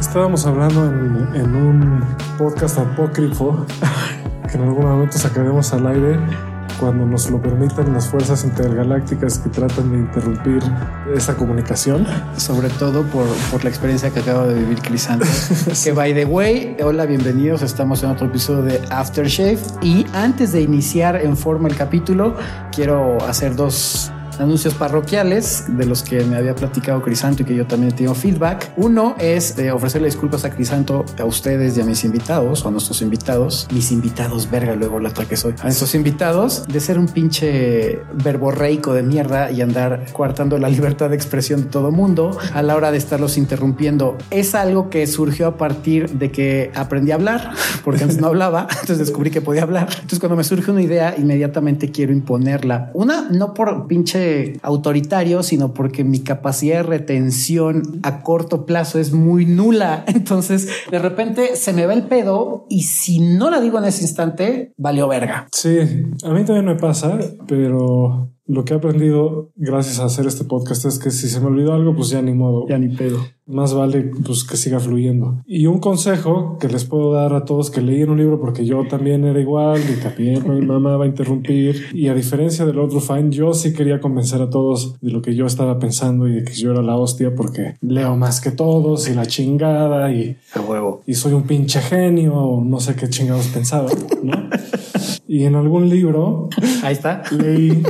Estábamos hablando en, un podcast apócrifo que en algún momento sacaremos al aire cuando nos lo permitan las fuerzas intergalácticas que tratan de interrumpir esa comunicación. Sobre todo por, por la experiencia que acaba de vivir Crisanto. que by the way, hola, bienvenidos. Estamos en otro episodio de Aftershave. Y antes de iniciar en forma el capítulo, quiero hacer dos anuncios parroquiales de los que me había platicado Crisanto y que yo también he tenido feedback. Uno es de ofrecerle disculpas a Crisanto, a ustedes y a mis invitados o a nuestros invitados, mis invitados, verga, luego la otra que soy, a nuestros invitados, de ser un pinche verborreico de mierda y andar coartando la libertad de expresión de todo mundo a la hora de estarlos interrumpiendo. Es algo que surgió a partir de que aprendí a hablar, porque antes no hablaba, entonces descubrí que podía hablar. Entonces cuando me surge una idea, inmediatamente quiero imponerla. Una, no por pinche autoritario, sino porque mi capacidad de retención a corto plazo es muy nula. Entonces, de repente se me va el pedo y si no la digo en ese instante, valió verga. Sí, a mí también me pasa, pero lo que he aprendido gracias a hacer este podcast es que si se me olvidó algo, pues ya ni modo. Ya ni pedo. Más vale pues que siga fluyendo. Y un consejo que les puedo dar a todos que leí en un libro porque yo también era igual y también mi mamá va a interrumpir. Y a diferencia del otro Fine, yo sí quería convencer a todos de lo que yo estaba pensando y de que yo era la hostia porque leo más que todos y la chingada y a huevo. Y soy un pinche genio o no sé qué chingados pensaba, ¿no? y en algún libro ahí está leí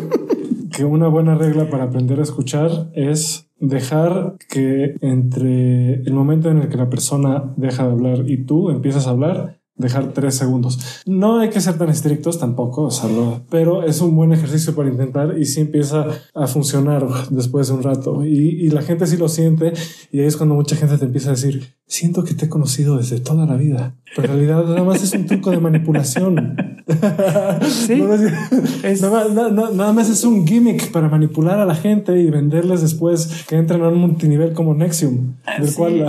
una buena regla para aprender a escuchar es dejar que entre el momento en el que la persona deja de hablar y tú empiezas a hablar, dejar tres segundos. No hay que ser tan estrictos tampoco, o pero es un buen ejercicio para intentar y sí empieza a funcionar después de un rato y, y, la gente sí lo siente y ahí es cuando mucha gente te empieza a decir, siento que te he conocido desde toda la vida, pero en realidad nada más es un truco de manipulación. ¿Sí? nada, más, es un gimmick para manipular a la gente y venderles después que entren a un multinivel como Nexium, del sí. cual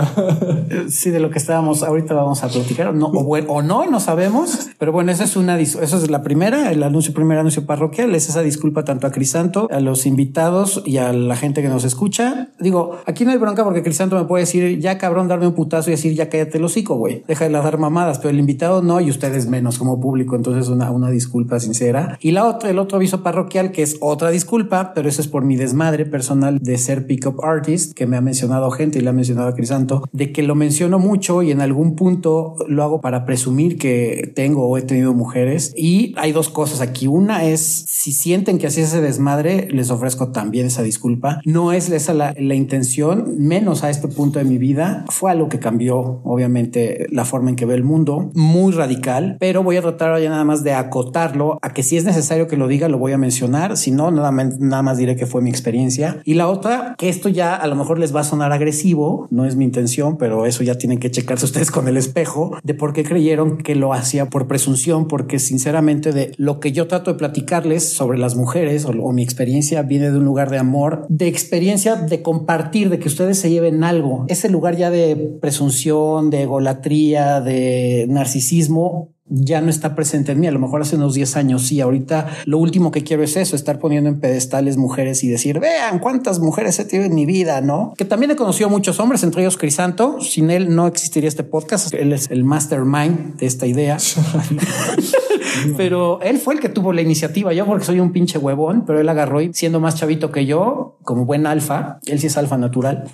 sí, de lo que estábamos ahorita vamos a platicar, no, o, bueno, o no, no sabemos, pero bueno, esa es una, esa es la primera, el anuncio, primer anuncio parroquial, es esa disculpa tanto a Crisanto, a los invitados y a la gente que nos escucha. Digo, aquí no hay bronca porque Crisanto me puede decir, ya cabrón, darme un putazo y decir, ya cállate el hocico, güey, deja de dar mamadas, pero el invitado no y ustedes menos como público, entonces una, una disculpa sincera. Y la otra, el otro aviso parroquial, que es otra disculpa, pero eso es por mi desmadre personal de ser pickup artist, que me ha mencionado gente y le ha mencionado a Crisanto, de que lo menciono mucho y en algún punto lo hago para presumir que tengo o he tenido mujeres. Y hay dos cosas aquí. Una es, si sienten que así es ese desmadre, les ofrezco también esa disculpa. No es esa la, la intención, menos a este punto de mi vida. Fue algo que cambió, obviamente, la forma en que ve el mundo, muy radical, pero voy a tratar ya nada más de acotarlo a que si es necesario que lo diga, lo voy a mencionar. Si no, nada, nada más diré que fue mi experiencia. Y la otra, que esto ya a lo mejor les va a sonar agresivo, no es mi intención, pero eso ya tienen que checarse ustedes con el espejo de por qué creyeron que lo hacía por presunción, porque sinceramente de lo que yo trato de platicarles sobre las mujeres o, o mi experiencia viene de un lugar de amor, de experiencia de compartir, de que ustedes se lleven algo. Ese lugar ya de presunción, de egolatría, de narcisismo, ya no está presente en mí. A lo mejor hace unos 10 años sí. Ahorita lo último que quiero es eso, estar poniendo en pedestales mujeres y decir, vean cuántas mujeres he tenido en mi vida, ¿no? Que también he conocido muchos hombres, entre ellos Crisanto. Sin él no existiría este podcast. Él es el mastermind de esta idea. pero él fue el que tuvo la iniciativa. Yo porque soy un pinche huevón, pero él agarró y siendo más chavito que yo, como buen alfa, él sí es alfa natural,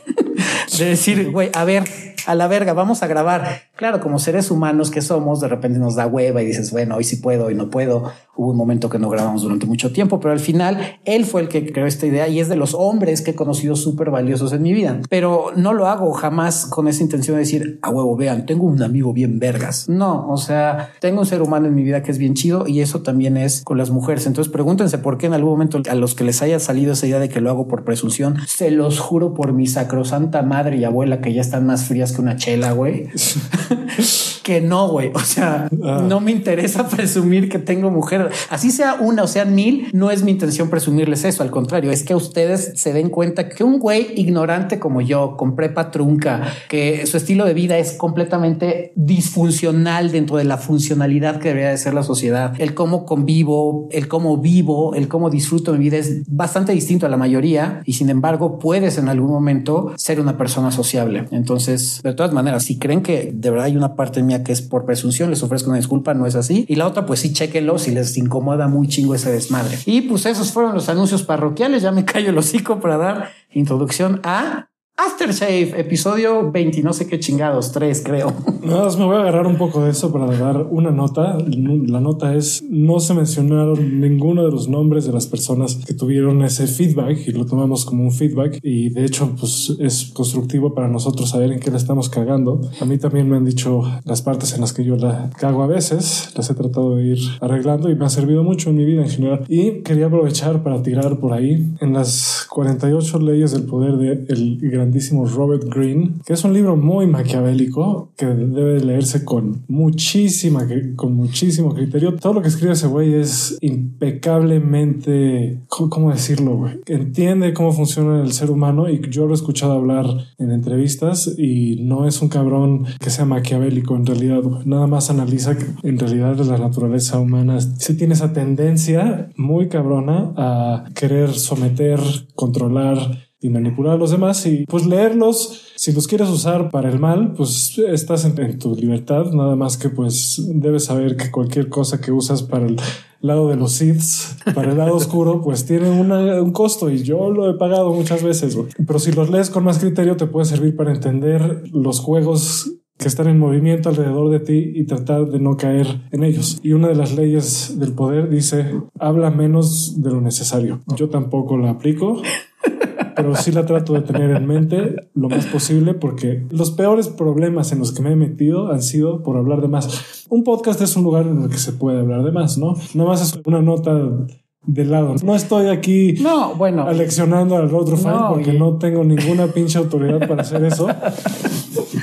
de decir, güey, a ver, a la verga, vamos a grabar. Claro, como seres humanos que somos, de repente nos da hueva y dices, bueno, hoy sí puedo, hoy no puedo. Hubo un momento que no grabamos durante mucho tiempo, pero al final él fue el que creó esta idea y es de los hombres que he conocido súper valiosos en mi vida. Pero no lo hago jamás con esa intención de decir, a huevo, vean, tengo un amigo bien vergas. No, o sea, tengo un ser humano en mi vida que es bien chido y eso también es con las mujeres. Entonces pregúntense por qué en algún momento a los que les haya salido esa idea de que lo hago por presunción, se los juro por mi sacrosanta santa madre y abuela que ya están más frías que una chela, güey. que no, güey. O sea, ah. no me interesa presumir que tengo mujer. Así sea una o sean mil, no es mi intención presumirles eso. Al contrario, es que ustedes se den cuenta que un güey ignorante como yo, con prepa trunca, que su estilo de vida es completamente disfuncional dentro de la funcionalidad que debería de ser la sociedad. El cómo convivo, el cómo vivo, el cómo disfruto mi vida es bastante distinto a la mayoría y sin embargo puedes en algún momento ser una persona sociable. Entonces, de todas maneras, si creen que de verdad hay una parte mía que es por presunción, les ofrezco una disculpa, no es así. Y la otra, pues sí, chequenlo si les incomoda muy chingo ese desmadre. Y pues esos fueron los anuncios parroquiales. Ya me callo el hocico para dar introducción a Aftershave, episodio 20, no sé qué chingados, tres creo. No, me voy a agarrar un poco de eso para dar una nota. La nota es, no se mencionaron ninguno de los nombres de las personas que tuvieron ese feedback y lo tomamos como un feedback y de hecho pues es constructivo para nosotros saber en qué le estamos cagando. A mí también me han dicho las partes en las que yo la cago a veces, las he tratado de ir arreglando y me ha servido mucho en mi vida en general. Y quería aprovechar para tirar por ahí en las 48 leyes del poder del gran Robert Greene, que es un libro muy maquiavélico que debe leerse con muchísima, con muchísimo criterio. Todo lo que escribe ese güey es impecablemente, ¿cómo, decirlo? Entiende cómo funciona el ser humano y yo lo he escuchado hablar en entrevistas y no es un cabrón que sea maquiavélico en realidad. Nada más analiza en realidad la naturaleza humana sí tiene esa tendencia muy cabrona a querer someter, controlar y manipular a los demás y pues leerlos. Si los quieres usar para el mal, pues estás en, tu libertad. Nada más que pues debes saber que cualquier cosa que usas para el lado de los Siths, para el lado oscuro, pues tiene un costo y yo lo he pagado muchas veces. Pero si los lees con más criterio, te puede servir para entender los juegos que están en movimiento alrededor de ti y tratar de no caer en ellos. Y una de las leyes del poder dice, habla menos de lo necesario. Yo tampoco la aplico pero sí la trato de tener en mente lo más posible porque los peores problemas en los que me he metido han sido por hablar de más. Un podcast es un lugar en el que se puede hablar de más, ¿no? Nada más es una nota de lado. No estoy aquí no, bueno, aleccionando al otro fan porque no tengo ninguna pinche autoridad para hacer eso.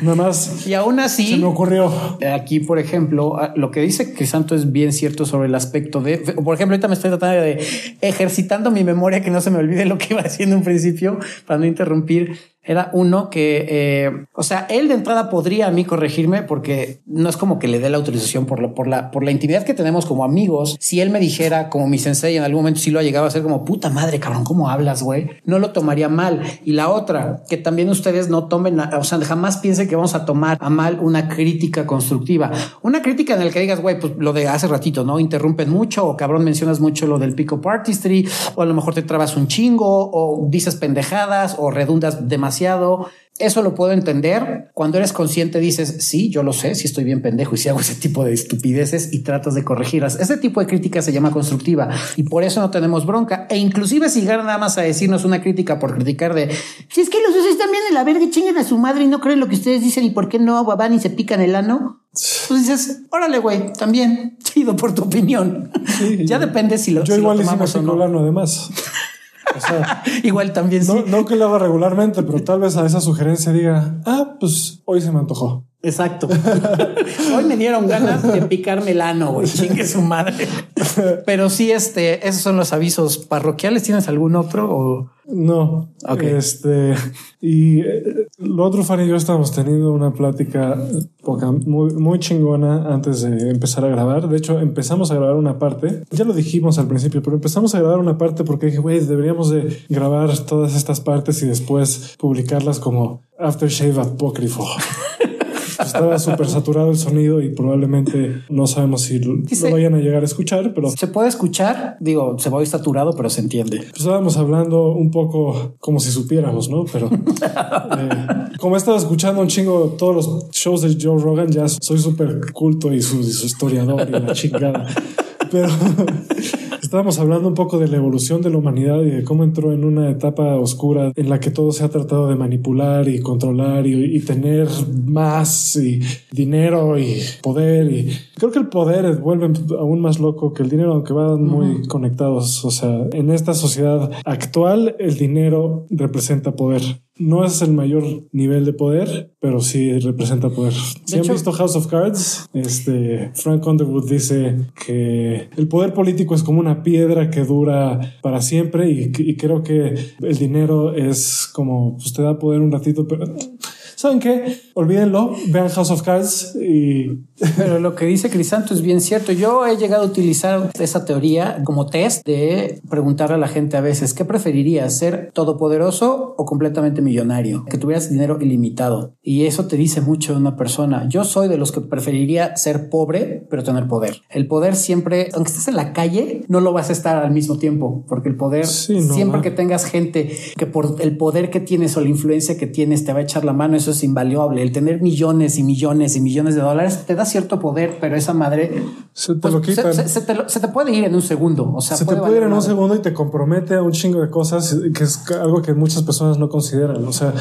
Nada más. Y aún así. Se me ocurrió. Aquí, por ejemplo, lo que dice Crisanto es bien cierto sobre el aspecto de. Por ejemplo, ahorita me estoy tratando de ejercitando mi memoria que no se me olvide lo que iba haciendo en principio para no interrumpir era uno que, eh, o sea, él de entrada podría a mí corregirme porque no es como que le dé la autorización por, lo, por, la, por la intimidad que tenemos como amigos. Si él me dijera, como mi sensei en algún momento sí lo ha llegado a ser como puta madre, cabrón, ¿cómo hablas, güey? No lo tomaría mal. Y la otra, que también ustedes no tomen, o sea, jamás piensen que vamos a tomar a mal una crítica constructiva. Una crítica en la que digas, güey, pues lo de hace ratito, ¿no? Interrumpen mucho o cabrón mencionas mucho lo del pico artistry o a lo mejor te trabas un chingo o dices pendejadas o redundas demasiado eso lo puedo entender. Cuando eres consciente dices, sí, yo lo sé, si estoy bien pendejo y si hago ese tipo de estupideces y tratas de corregirlas. Ese tipo de crítica se llama constructiva y por eso no tenemos bronca. E inclusive si llegan nada más a decirnos una crítica por criticar de, si es que los están bien en la verga, chinguen a su madre y no creen lo que ustedes dicen y por qué no van y se pican el ano. Pues dices, órale, güey, también chido por tu opinión. ya depende si lo Yo igual lo tomamos o no. además. Igual también no, No que lo haga regularmente, pero tal vez a esa sugerencia diga, ah, pues hoy se me antojó. Exacto. Hoy me dieron ganas de picarme el ano, güey. Chingue su madre. Pero sí, este, esos son los avisos parroquiales. ¿Tienes algún otro o? No. Este, y eh, lo otro, Fanny y yo estábamos teniendo una plática muy, muy chingona antes de empezar a grabar. De hecho, empezamos a grabar una parte. Ya lo dijimos al principio, pero empezamos a grabar una parte porque dije, güey, deberíamos de grabar todas estas partes y después publicarlas como Aftershave Apócrifo. estaba súper saturado el sonido y probablemente no sabemos si lo, vayan a llegar a escuchar, pero se puede escuchar. Digo, se va a ir saturado, pero se entiende. Pues estábamos hablando un poco como si supiéramos, no? Pero eh, como he estado escuchando un chingo todos los shows de Joe Rogan, ya soy súper culto y su, y su historiador y la chingada. Pero Estábamos hablando un poco de la evolución de la humanidad y de cómo entró en una etapa oscura en la que todo se ha tratado de manipular y controlar y, tener más y dinero y poder. Y creo que el poder vuelve aún más loco que el dinero, aunque van muy conectados. O sea, en esta sociedad actual, el dinero representa poder. No es el mayor nivel de poder, pero sí representa poder. Si han visto House of Cards, este Frank Underwood dice que el poder político es como una piedra que dura para siempre y, y creo que el dinero es como pues te da poder un ratito, pero ¿saben qué? Olvídenlo, vean House of Cards y... Pero lo que dice Crisanto es bien cierto. Yo he llegado a utilizar esa teoría como test de preguntarle a la gente a veces, ¿qué preferirías? ¿Ser todopoderoso o completamente millonario? Que tuvieras dinero ilimitado. Y eso te dice mucho de una persona. Yo soy de los que preferiría ser pobre, pero tener poder. El poder siempre, aunque estés en la calle, no lo vas a estar al mismo tiempo, porque el poder, siempre que tengas gente que por el poder que tienes o la influencia que tienes te va a echar la mano, es invaluable. El tener millones y millones y millones de dólares te da cierto poder, pero esa madre se te lo pues, quitan. Se, te, puede ir en un segundo. O sea, se te puede ir en un segundo y te compromete a un chingo de cosas que es algo que muchas personas no consideran. O sea,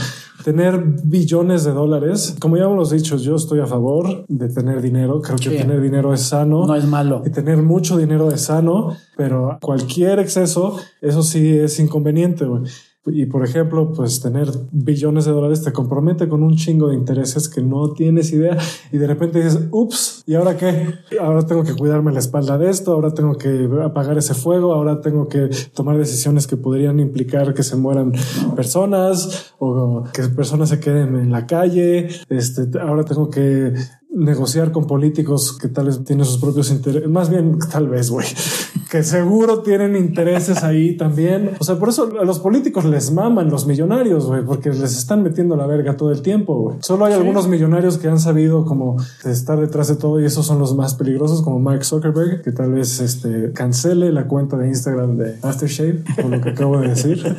tener billones de dólares, como ya hemos dicho, yo estoy a favor de tener dinero. Creo que tener dinero es sano. No es malo. Y tener mucho dinero es sano, pero cualquier exceso, eso sí es inconveniente. Y por ejemplo, pues tener billones de dólares te compromete con un chingo de intereses que no tienes idea y de repente dices, ups, ¿y ahora qué? Ahora tengo que cuidarme la espalda de esto, ahora tengo que apagar ese fuego, ahora tengo que tomar decisiones que podrían implicar que se mueran personas o que personas se queden en la calle. Este, ahora tengo que negociar con políticos que tal vez tienen sus propios intereses, más bien tal vez, güey, que seguro tienen intereses ahí también. O sea, por eso a los políticos les maman los millonarios, güey, porque les están metiendo la verga todo el tiempo, güey. Solo hay algunos millonarios que han sabido como estar detrás de todo y esos son los más peligrosos, como Mark Zuckerberg, que tal vez este, cancele la cuenta de Instagram de Aftershave, por lo que acabo de decir.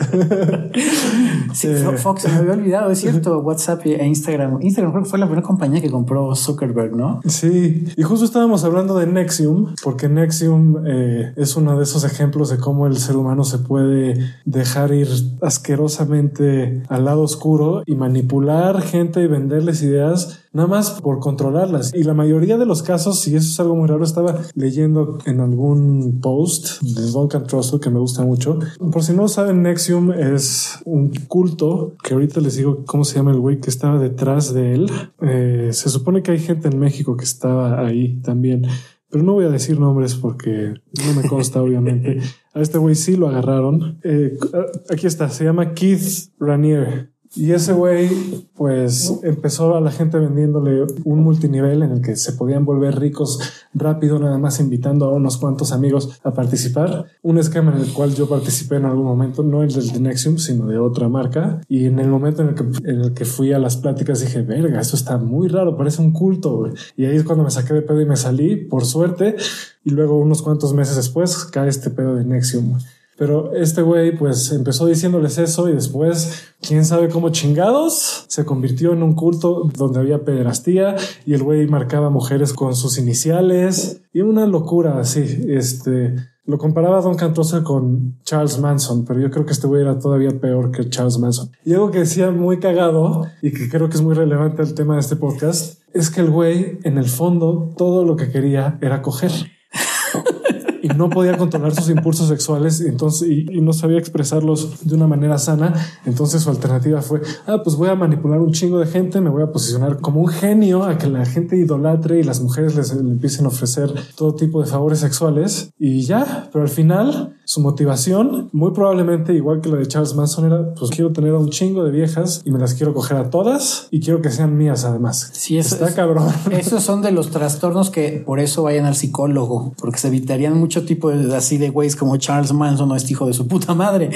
sí, Fox, me había olvidado, es cierto, WhatsApp e Instagram. Instagram creo que fue la primera compañía que compró Zuckerberg ¿no? Sí, y justo estábamos hablando de Nexium, porque Nexium eh, es uno de esos ejemplos de cómo el ser humano se puede dejar ir asquerosamente al lado oscuro y manipular gente y venderles ideas nada más por controlarlas. Y la mayoría de los casos, y eso es algo muy raro, estaba leyendo en algún post de Duncan Trussell que me gusta mucho. Por si no saben, Nexium es un culto que ahorita les digo cómo se llama el güey que estaba detrás de él. Eh, se supone que hay gente en México que estaba ahí también. Pero no voy a decir nombres porque no me consta, obviamente. A este güey sí lo agarraron. Eh, aquí está, se llama Keith Ranier. Y ese güey, pues empezó a la gente vendiéndole un multinivel en el que se podían volver ricos rápido, nada más invitando a unos cuantos amigos a participar. Un esquema en el cual yo participé en algún momento, no el del Nexium, sino de otra marca. Y en el momento en el que, en el que fui a las pláticas dije, verga, esto está muy raro, parece un culto. Y ahí es cuando me saqué de pedo y me salí, por suerte. Y luego unos cuantos meses después cae este pedo de Nexium. Pero este güey pues empezó diciéndoles eso y después, quién sabe cómo chingados, se convirtió en un culto donde había pederastía y el güey marcaba mujeres con sus iniciales y una locura así, este... Lo comparaba Don Cantosa con Charles Manson, pero yo creo que este güey era todavía peor que Charles Manson. Y algo que decía muy cagado y que creo que es muy relevante al tema de este podcast es que el güey, en el fondo, todo lo que quería era coger no podía controlar sus impulsos sexuales entonces, y, no sabía expresarlos de una manera sana. Entonces su alternativa fue, ah, pues voy a manipular un chingo de gente, me voy a posicionar como un genio a que la gente idolatre y las mujeres les, les empiecen a ofrecer todo tipo de favores sexuales y ya, pero al final su motivación, muy probablemente igual que la de Charles Manson, era pues quiero tener a un chingo de viejas y me las quiero coger a todas y quiero que sean mías además. Sí, eso, está cabrón. Esos son de los trastornos que por eso vayan al psicólogo, porque se evitarían mucho tipo de así de güeyes como Charles Manson o este hijo de su puta madre.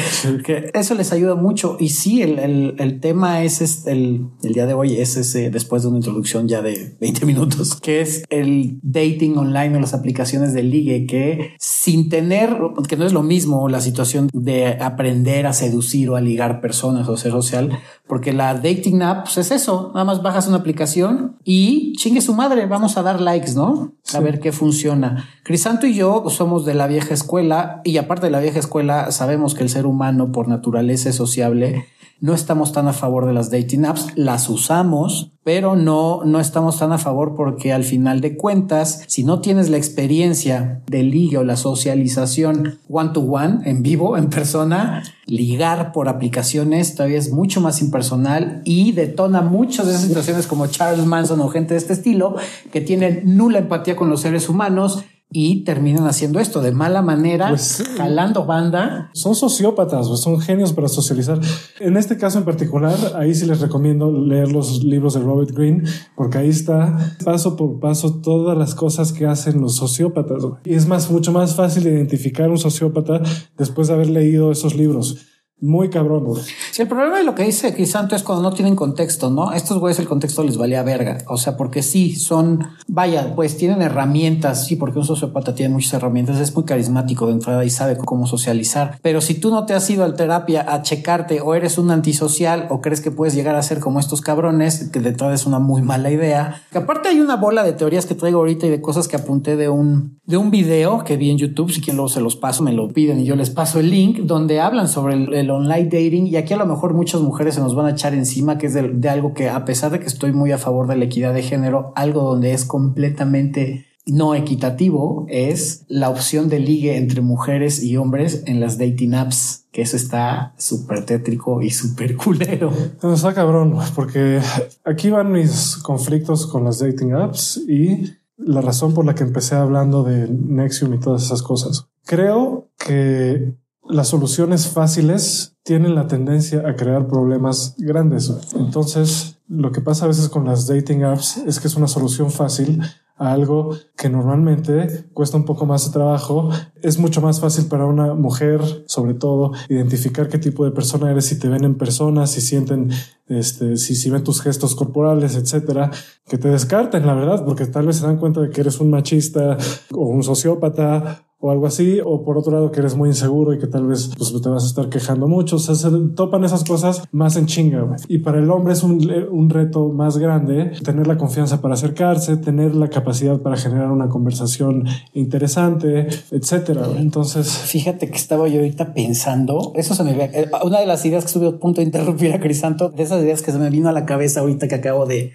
Que eso les ayuda mucho. Y sí, el, el, el tema es este, el, el día de hoy es ese después de una introducción ya de 20 minutos, que es el dating online o las aplicaciones de ligue que sin tener, que no es lo mismo la situación de aprender a seducir o a ligar personas o ser social, porque la dating app pues, es eso, nada más bajas una aplicación y chingue su madre, vamos a dar likes, ¿no? A ver qué funciona. Crisanto y yo somos de la vieja escuela y aparte de la vieja escuela sabemos que el ser humano por naturaleza es sociable. No estamos tan a favor de las dating apps, las usamos, pero no, no estamos tan a favor porque al final de cuentas, si no tienes la experiencia de ligue o la socialización one to one, en vivo, en persona, ligar por aplicaciones todavía es mucho más impersonal y detona muchas de esas situaciones como Charles Manson o gente de este estilo que tienen nula empatía con los seres humanos y terminan haciendo esto de mala manera, pues, jalando banda. Son sociópatas, son genios para socializar. En este caso en particular, ahí sí les recomiendo leer los libros de Robert Greene, porque ahí está paso por paso todas las cosas que hacen los sociópatas. Y es más, mucho más fácil identificar un sociópata después de haber leído esos libros. Muy cabrón, güey. Sí, el problema de lo que dice Crisanto es cuando no tienen contexto, ¿no? Estos güeyes el contexto les valía verga. O sea, porque sí, son, vaya, pues tienen herramientas, sí, porque un sociópata tiene muchas herramientas, es muy carismático de entrada y sabe cómo socializar. Pero si tú no te has ido al terapia a checarte o eres un antisocial o crees que puedes llegar a ser como estos cabrones, que de entrada es una muy mala idea. Que aparte hay una bola de teorías que traigo ahorita y de cosas que apunté de un, de un video que vi en YouTube. Si quien luego se los paso, me lo piden y yo les paso el link donde hablan sobre el online dating y aquí a lo mejor muchas mujeres se nos van a echar encima, que es de, algo que a pesar de que estoy muy a favor de la equidad de género, algo donde es completamente no equitativo es la opción de ligue entre mujeres y hombres en las dating apps, que eso está súper tétrico y súper culero. está cabrón, porque aquí van mis conflictos con las dating apps y la razón por la que empecé hablando de Nexium y todas esas cosas. Creo que las soluciones fáciles tienen la tendencia a crear problemas grandes. Entonces, lo que pasa a veces con las dating apps es que es una solución fácil a algo que normalmente cuesta un poco más de trabajo. Es mucho más fácil para una mujer, sobre todo, identificar qué tipo de persona eres si te ven en persona, si sienten, este, si, si ven tus gestos corporales, etcétera, que te descarten, la verdad, porque tal vez se dan cuenta de que eres un machista o un sociópata o algo así, o por otro lado que eres muy inseguro y que tal vez pues, te vas a estar quejando mucho, o sea, se topan esas cosas más en chinga. Y para el hombre es un, un, reto más grande tener la confianza para acercarse, tener la capacidad para generar una conversación interesante, etcétera. Entonces, fíjate que estaba yo ahorita pensando, eso se me ve, eh, una de las ideas que estuve a punto de interrumpir a Crisanto, de esas ideas que se me vino a la cabeza ahorita que acabo de,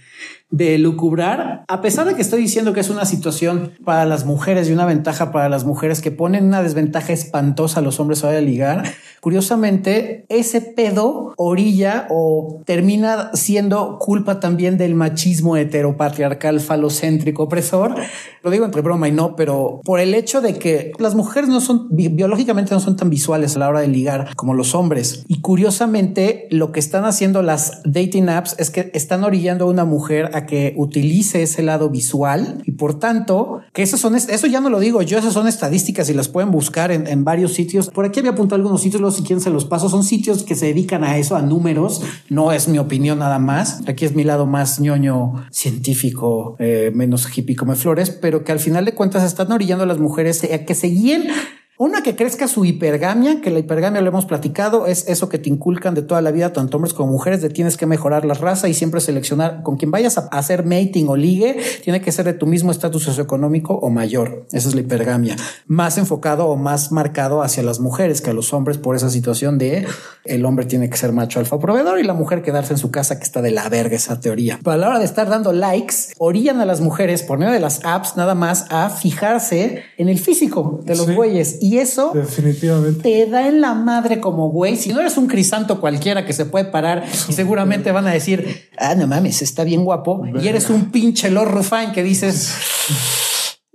de lucubrar, a pesar de que estoy diciendo que es una situación para las mujeres y una ventaja para las mujeres que ponen una desventaja espantosa a los hombres a ligar, curiosamente ese pedo orilla o termina siendo culpa también del machismo heteropatriarcal falocéntrico opresor. Lo digo entre broma y no, pero por el hecho de que las mujeres no son biológicamente no son tan visuales a la hora de ligar como los hombres. Y curiosamente lo que están haciendo las dating apps es que están orillando a una mujer a que utilice ese lado visual y por tanto que eso son, eso ya no lo digo yo, esas son estadísticas y las pueden buscar en, varios sitios. Por aquí había apuntado algunos sitios, luego si quieren se los paso. Son sitios que se dedican a eso, a números. No es mi opinión nada más. Aquí es mi lado más ñoño científico, eh, menos hippie come flores, pero que al final de cuentas están orillando a las mujeres a que se guíen una que crezca su hipergamia, que la hipergamia lo hemos platicado, es eso que te inculcan de toda la vida, tanto hombres como mujeres, de tienes que mejorar la raza y siempre seleccionar con quien vayas a hacer mating o ligue, tiene que ser de tu mismo estatus socioeconómico o mayor. Esa es la hipergamia. Más enfocado o más marcado hacia las mujeres que a los hombres por esa situación de el hombre tiene que ser macho alfa proveedor y la mujer quedarse en su casa, que está de la verga esa teoría. Pero a la hora de estar dando likes, orillan a las mujeres por medio de las apps nada más a fijarse en el físico de los güeyes y eso definitivamente te da en la madre como güey. Si no eres un crisanto cualquiera que se puede parar y seguramente van a decir, ah, no mames, está bien guapo. Y eres un pinche Lord Rufine que dices,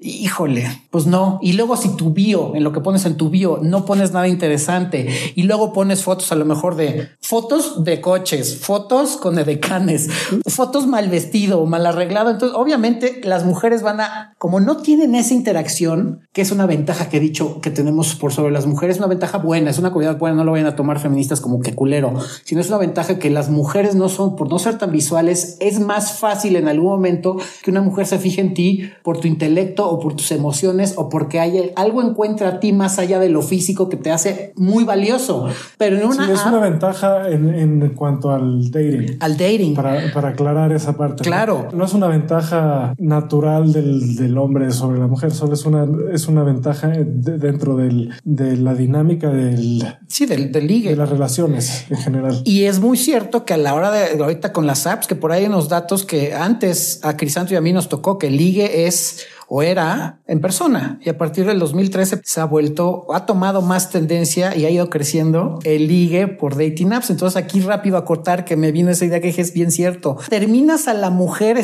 Híjole, pues no. Y luego si tu bio, en lo que pones en tu bio, no pones nada interesante y luego pones fotos a lo mejor de fotos de coches, fotos con edecanes, fotos mal vestido, mal arreglado. Entonces, obviamente las mujeres van a, como no tienen esa interacción, que es una ventaja que he dicho que tenemos por sobre las mujeres, una ventaja buena, es una cualidad buena, no lo vayan a tomar feministas como que culero, sino es una ventaja que las mujeres no son, por no ser tan visuales, es más fácil en algún momento que una mujer se fije en ti por tu intelecto o por tus emociones o porque hay algo encuentra a ti más allá de lo físico que te hace muy valioso. Pero en una Sí, es una ventaja en, en cuanto al dating. al dating. Para, para aclarar esa parte. Claro. No es una ventaja natural del, del hombre sobre la mujer, solo es una, es una ventaja de- dentro del, de la dinámica del, Sí, del, del ligue. de las relaciones en general. Y es muy cierto que a la hora de ahorita con las apps, que por ahí hay unos datos que antes a Crisanto y a mí nos tocó que el ligue es o era en persona y a partir del 2013 se ha vuelto, ha tomado más tendencia y ha ido creciendo el ligue por dating apps. Entonces aquí rápido a cortar que me vino esa idea que es bien cierto. Terminas a la mujer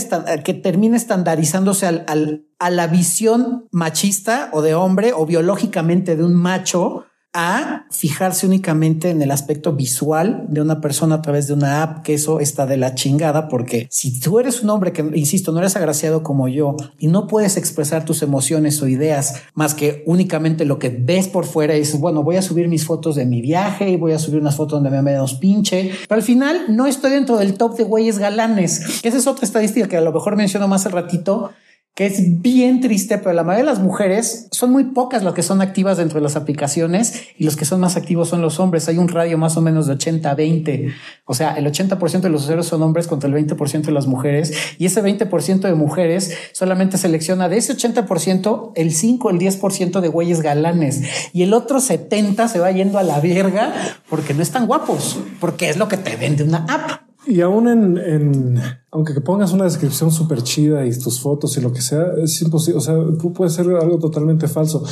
que termina estandarizándose al, al- a la visión machista o de hombre o biológicamente de un macho a fijarse únicamente en el aspecto visual de una persona a través de una app, que eso está de la chingada, porque si tú eres un hombre que, insisto, no eres agraciado como yo y no puedes expresar tus emociones o ideas más que únicamente lo que ves por fuera es, bueno, voy a subir mis fotos de mi viaje y voy a subir unas fotos donde me menos pinche, pero al final no estoy dentro del top de güeyes galanes, esa es otra estadística que a lo mejor menciono más al ratito, que es bien triste, pero la mayoría de las mujeres son muy pocas las que son activas dentro de las aplicaciones y los que son más activos son los hombres. Hay un radio más o menos de 80 a 20. O sea, el 80% de los usuarios son hombres contra el 20% de las mujeres y ese 20% de mujeres solamente selecciona de ese 80% el 5, el 10% de güeyes galanes y el otro 70 se va yendo a la verga porque no están guapos, porque es lo que te vende una app. Y aún en, en aunque que pongas una descripción súper chida y tus fotos y lo que sea, es imposible. O sea, pu- puede ser algo totalmente falso.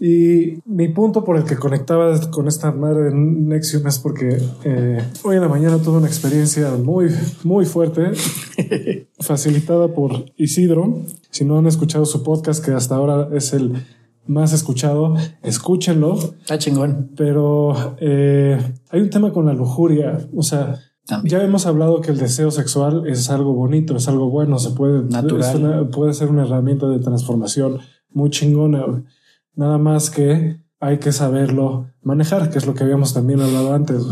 Y mi punto por el que conectaba con esta madre de Nexium es porque eh, hoy en la mañana tuve una experiencia muy, muy fuerte, facilitada por Isidro. Si no han escuchado su podcast, que hasta ahora es el más escuchado, escúchenlo. Está chingón. Pero eh, hay un tema con la lujuria. O sea, También. ya hemos hablado que el deseo sexual es algo bonito, es algo bueno, se puede, Natural. una- puede ser una herramienta de transformación muy chingona. Nada más que hay que saberlo manejar, que es lo que habíamos también hablado antes.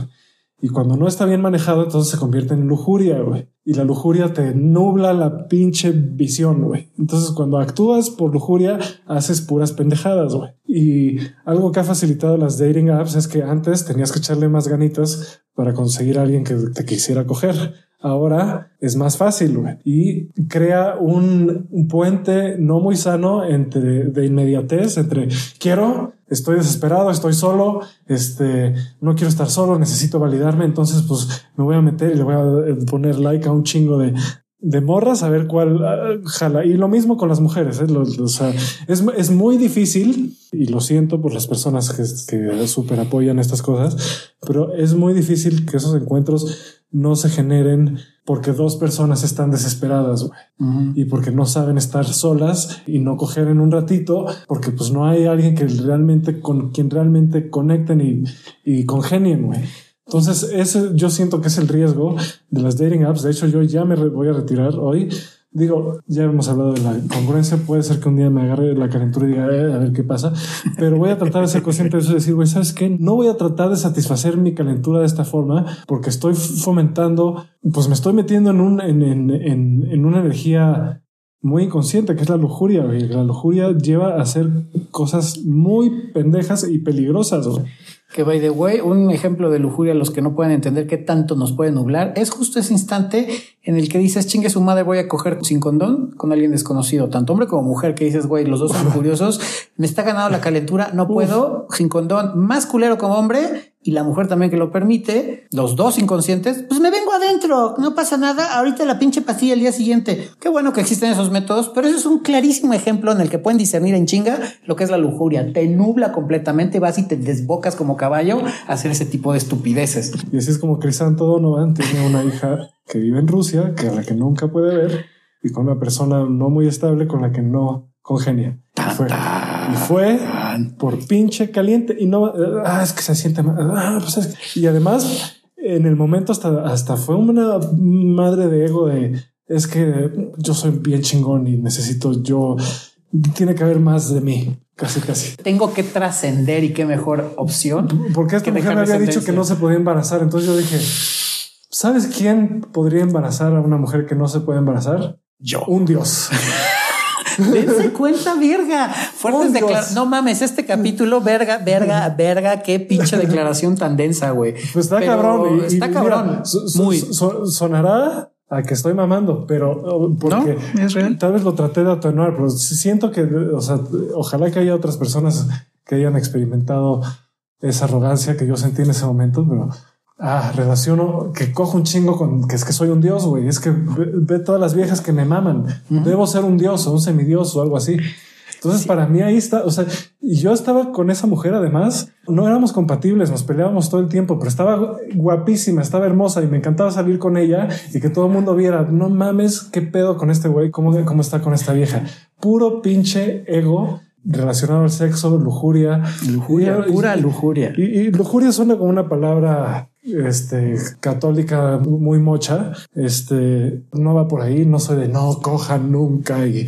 Y cuando no está bien manejado, entonces se convierte en lujuria, güey. Y la lujuria te nubla la pinche visión, güey. Entonces, cuando actúas por lujuria, haces puras pendejadas, güey. Y algo que ha facilitado las dating apps es que antes tenías que echarle más ganitas para conseguir a alguien que te quisiera coger. Ahora es más fácil y crea un, un puente no muy sano entre de inmediatez entre quiero, estoy desesperado, estoy solo, este no quiero estar solo, necesito validarme. Entonces, pues me voy a meter y le voy a poner like a un chingo de, de morras a ver cuál ah, jala. Y lo mismo con las mujeres. ¿eh? Lo- o sea, es, es muy difícil y lo siento por las personas que, que súper apoyan estas cosas, pero es muy difícil que esos encuentros no se generen porque dos personas están desesperadas güey, y porque no saben estar solas y no coger en un ratito porque pues no hay alguien que realmente con quien realmente conecten y, y congenien. güey. Entonces, ese yo siento que es el riesgo de las dating apps. De hecho, yo ya me voy a retirar hoy. Digo, ya hemos hablado de la congruencia. Puede ser que un día me agarre la calentura y diga, "Eh, a ver qué pasa. Pero voy a tratar de ser consciente de eso y decir, güey, ¿sabes qué? No voy a tratar de satisfacer mi calentura de esta forma porque estoy fomentando, pues me estoy metiendo en, un, en, en, en, en una energía muy inconsciente, que es la lujuria. güey. La lujuria lleva a hacer cosas muy pendejas y peligrosas. güey. Que by the way, un ejemplo de lujuria, los que no pueden entender qué tanto nos puede nublar, es justo ese instante en el que dices, chingue su madre, voy a coger sin condón con alguien desconocido, tanto hombre como mujer, que dices, güey, los dos son curiosos, me está ganando la calentura, no puedo, sin condón, más culero como hombre, y la mujer también que lo permite, los dos inconscientes, pues me vengo adentro, no pasa nada, ahorita la pinche pastilla el día siguiente. Qué bueno que existen esos métodos, pero eso es un clarísimo ejemplo en el que pueden discernir en chinga lo que es la lujuria. Te nubla completamente, vas y te desbocas como caballo a hacer ese tipo de estupideces. Y así es como Crisanto Donovan tiene una hija que vive en Rusia, que a la que nunca puede ver, y con una persona no muy estable con la que no congenia. Fue, y fue por pinche caliente y no, ah, es que se siente mal. Ah, pues es que- y además, en el momento hasta, hasta fue una madre de ego de es que yo soy bien chingón y necesito yo, tiene que haber más de mí, casi, casi. Tengo que trascender y qué mejor opción. Porque esta que mujer me había dicho que no se podía embarazar. Entonces yo dije, ¿sabes quién podría embarazar a una mujer que no se puede embarazar? Yo. Un dios. Dense cuenta, verga. Fuertes declaraciones. No mames, este capítulo, verga, verga, verga, qué pinche declaración tan densa, güey. Pues está cabrón. está cabrón. Muy. sonará a que estoy mamando, pero oh, porque tal vez lo traté de atenuar, pero siento que, o sea, ojalá que haya otras personas que hayan experimentado esa arrogancia que yo sentí en ese momento, pero ah, relaciono que cojo un chingo con que es que soy un dios, güey. Es que ve, todas las viejas que me maman. Debo ser un dios o un semidios o algo así. Entonces, para mí ahí está, o sea, y yo estaba con esa mujer además, no éramos compatibles, nos peleábamos todo el tiempo, pero estaba guapísima, estaba hermosa y me encantaba salir con ella y que todo el mundo viera, no mames, qué pedo con este güey, cómo, cómo está con esta vieja. Puro pinche ego relacionado al sexo, lujuria. Lujuria, pura lujuria. Y, y, lujuria suena como una palabra este, católica muy mocha. Este, no va por ahí, no soy de no cojan nunca y...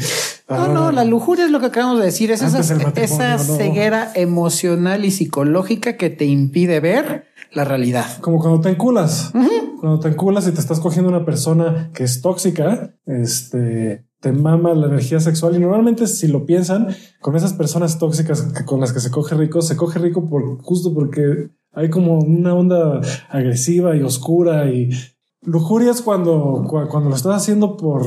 No, no, la lujuria es lo que acabamos de decir, es esa, esa ceguera emocional y psicológica que te impide ver la realidad. Como cuando te enculas, cuando te enculas y te estás cogiendo una persona que es tóxica, este, te mama la energía sexual y normalmente si lo piensan con esas personas tóxicas con las que se coge rico, se coge rico por justo porque hay como una onda agresiva y oscura y lujuria es cuando, cuando lo estás haciendo por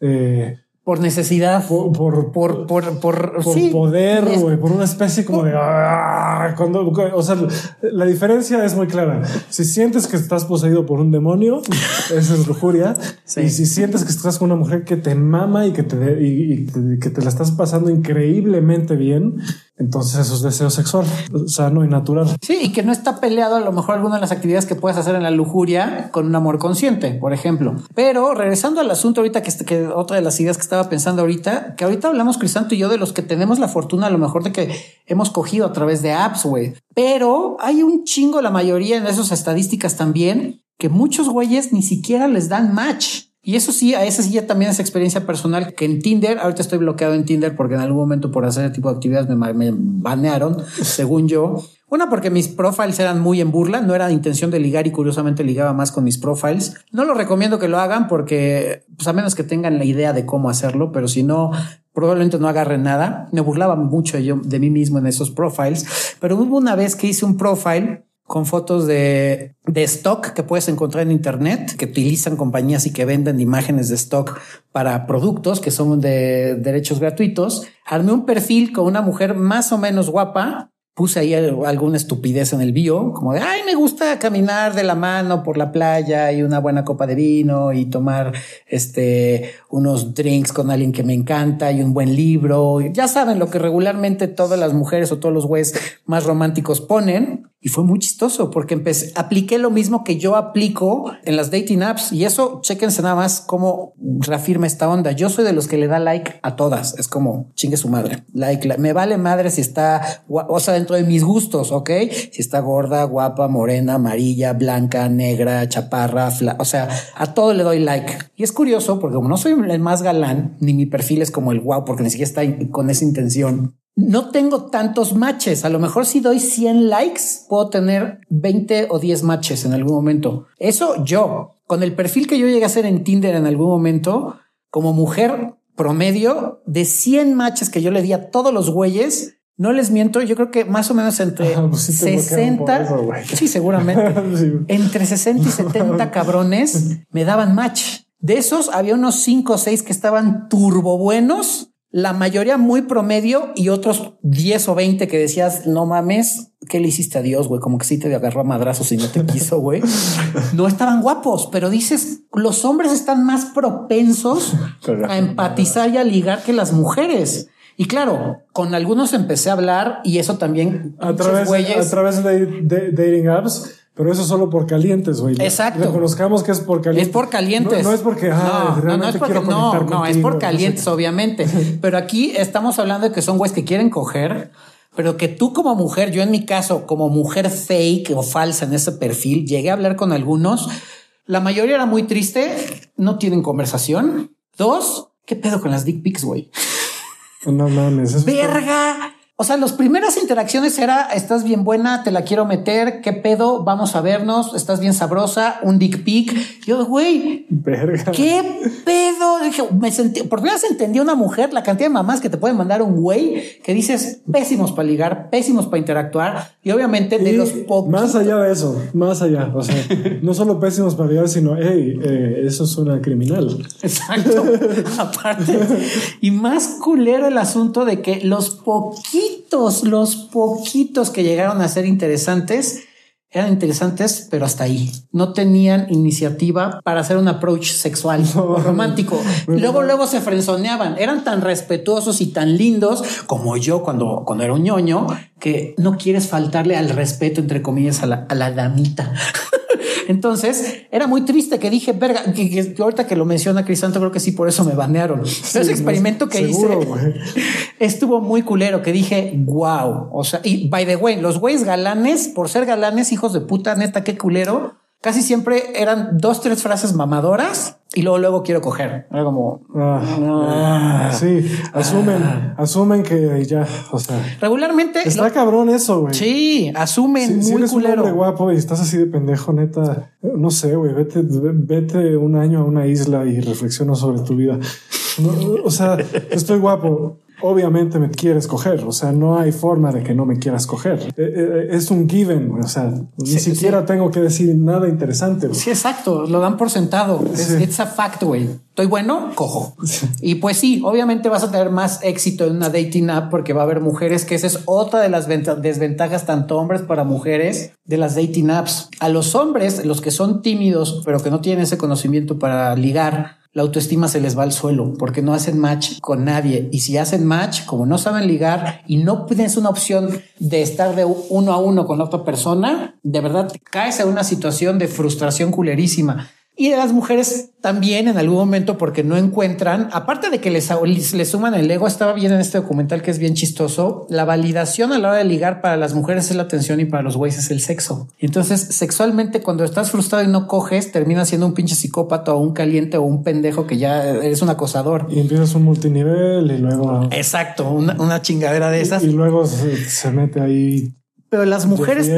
eh, por necesidad, por, por, por, por, por, poder, por una especie como de ah, cuando, o sea, la diferencia es muy clara. Si sientes que estás poseído por un demonio, esa es lujuria. Y si sientes que estás con una mujer que te mama y que te, y, que te la estás pasando increíblemente bien, entonces eso es deseo sexual, sano y natural. Sí, y que no está peleado a lo mejor alguna de las actividades que puedes hacer en la lujuria con un amor consciente, por ejemplo. Pero regresando al asunto ahorita, que, que otra de las ideas que estaba pensando ahorita, que ahorita hablamos Crisanto y yo de los que tenemos la fortuna a lo mejor de que hemos cogido a través de apps, güey. Pero hay un chingo, la mayoría en esas estadísticas también, que muchos güeyes ni siquiera les dan match. Y eso sí, a esa sí ya también es experiencia personal que en Tinder, ahorita estoy bloqueado en Tinder porque en algún momento por hacer ese tipo de actividades me, banearon, según yo. Una porque mis profiles eran muy en burla, no era intención de ligar y curiosamente ligaba más con mis profiles. No lo recomiendo que lo hagan porque, pues a menos que tengan la idea de cómo hacerlo, pero si no, probablemente no agarren nada. Me burlaba mucho yo de mí mismo en esos profiles, pero hubo una vez que hice un profile con fotos de, de, stock que puedes encontrar en Internet, que utilizan compañías y que venden imágenes de stock para productos que son de derechos gratuitos. Armé un perfil con una mujer más o menos guapa, puse ahí alguna estupidez en el bio, como de, ay, me gusta caminar de la mano por la playa y una buena copa de vino y tomar este, unos drinks con alguien que me encanta y un buen libro. Ya saben lo que regularmente todas las mujeres o todos los güeyes más románticos ponen. Y fue muy chistoso porque empecé, apliqué lo mismo que yo aplico en las dating apps y eso, chéquense nada más cómo reafirma esta onda. Yo soy de los que le da like a todas. Es como chingue su madre. Like, me vale madre si está, o sea, dentro de mis gustos, ok? Si está gorda, guapa, morena, amarilla, blanca, negra, chaparra, o sea, a todo le doy like. Y es curioso porque como no soy el más galán, ni mi perfil es como el guau, porque ni siquiera está con esa intención no tengo tantos matches. A lo mejor si doy 100 likes, puedo tener 20 o 10 matches en algún momento. Eso yo, con el perfil que yo llegué a hacer en Tinder en algún momento, como mujer promedio, de 100 matches que yo le di a todos los güeyes, no les miento, yo creo que más o menos entre 60, pues sí, seguramente, entre 60 y 70 cabrones me daban match. De esos había unos 5 o 6 que estaban turbo buenos la mayoría muy promedio y otros 10 o 20 que decías, no mames, ¿qué le hiciste a Dios, güey? Como que sí te agarró a madrazos y no te quiso, güey. No estaban guapos, pero dices, los hombres están más propensos a empatizar y a ligar que las mujeres. Y claro, con algunos empecé a hablar y eso también a través, a través de dating apps pero eso solo por calientes, güey. Exacto. Reconozcamos que es por calientes. Es por calientes. No, es porque, ah, no, no, es porque, no, no, es por calientes, obviamente. pero aquí estamos hablando de que son güeyes que quieren coger, pero que tú como mujer, yo en mi caso, como mujer fake o falsa en ese perfil, llegué a hablar con algunos. La mayoría era muy triste, no tienen conversación. Dos, ¿qué pedo con las dick pics, güey? No mames. Verga O sea, las primeras interacciones era, estás bien buena, te la quiero meter, qué pedo, vamos a vernos, estás bien sabrosa, un dick pic. Yo, güey, qué pedo. Dije, me sentí, por primera vez entendí una mujer, la cantidad de mamás que te pueden mandar un güey que dices pésimos para ligar, pésimos para interactuar y obviamente de los pocos. Más allá de eso, más allá. O sea, no solo pésimos para ligar, sino, hey, eh, eso es una criminal. Exacto. Aparte, y más culero el asunto de que los poquitos los poquitos que llegaron a ser interesantes, eran interesantes, pero hasta ahí. No tenían iniciativa para hacer un approach sexual o romántico. luego, luego se frenzoneaban. Eran tan respetuosos y tan lindos como yo cuando, cuando era un ñoño que no quieres faltarle al respeto, entre comillas, a la, a la damita. Entonces era muy triste que dije, verga, que, ahorita que lo menciona Crisanto, creo que sí, por eso me banearon. ese experimento que hice estuvo muy culero, que dije, wow. O sea, y by the way, los güeyes galanes, por ser galanes, hijos de puta, neta, qué culero casi siempre eran dos, tres frases mamadoras y luego, luego quiero coger. Era como. Ah, ah, sí, asumen, ah. asumen que ya, o sea. Regularmente. Está cabrón eso, güey. Sí, asumen si, muy eres un hombre guapo y estás así de pendejo, neta. No sé, güey, vete, vete un año a una isla y reflexiona sobre tu vida. o sea, estoy guapo obviamente me quieres coger. O sea, no hay forma de que no me quieras coger. Eh, eh, es un given. O sea, ni siquiera tengo que decir nada interesante. Sí, exacto. Lo dan por sentado. Es, it's a fact, güey. Estoy bueno, cojo. Y pues sí, obviamente vas a tener más éxito en una dating app porque va a haber mujeres, que esa es otra de las desventajas, tanto hombres para mujeres, de las dating apps. A los hombres, los que son tímidos, pero que no tienen ese conocimiento para ligar, la autoestima se les va al suelo porque no hacen match con nadie. Y si hacen match, como no saben ligar y no tienes una opción de estar de uno a uno con otra persona, de verdad caes en una situación de frustración culerísima. Y de las mujeres también en algún momento porque no encuentran, aparte de que les, les suman el ego, estaba bien en este documental que es bien chistoso, la validación a la hora de ligar para las mujeres es la atención y para los güeyes es el sexo. Entonces, sexualmente, cuando estás frustrado y no coges, terminas siendo un pinche psicópata o un caliente o un pendejo que ya eres un acosador. Y empiezas un multinivel y luego... Exacto, una, chingadera de esas. Y, luego se mete ahí pero las mujeres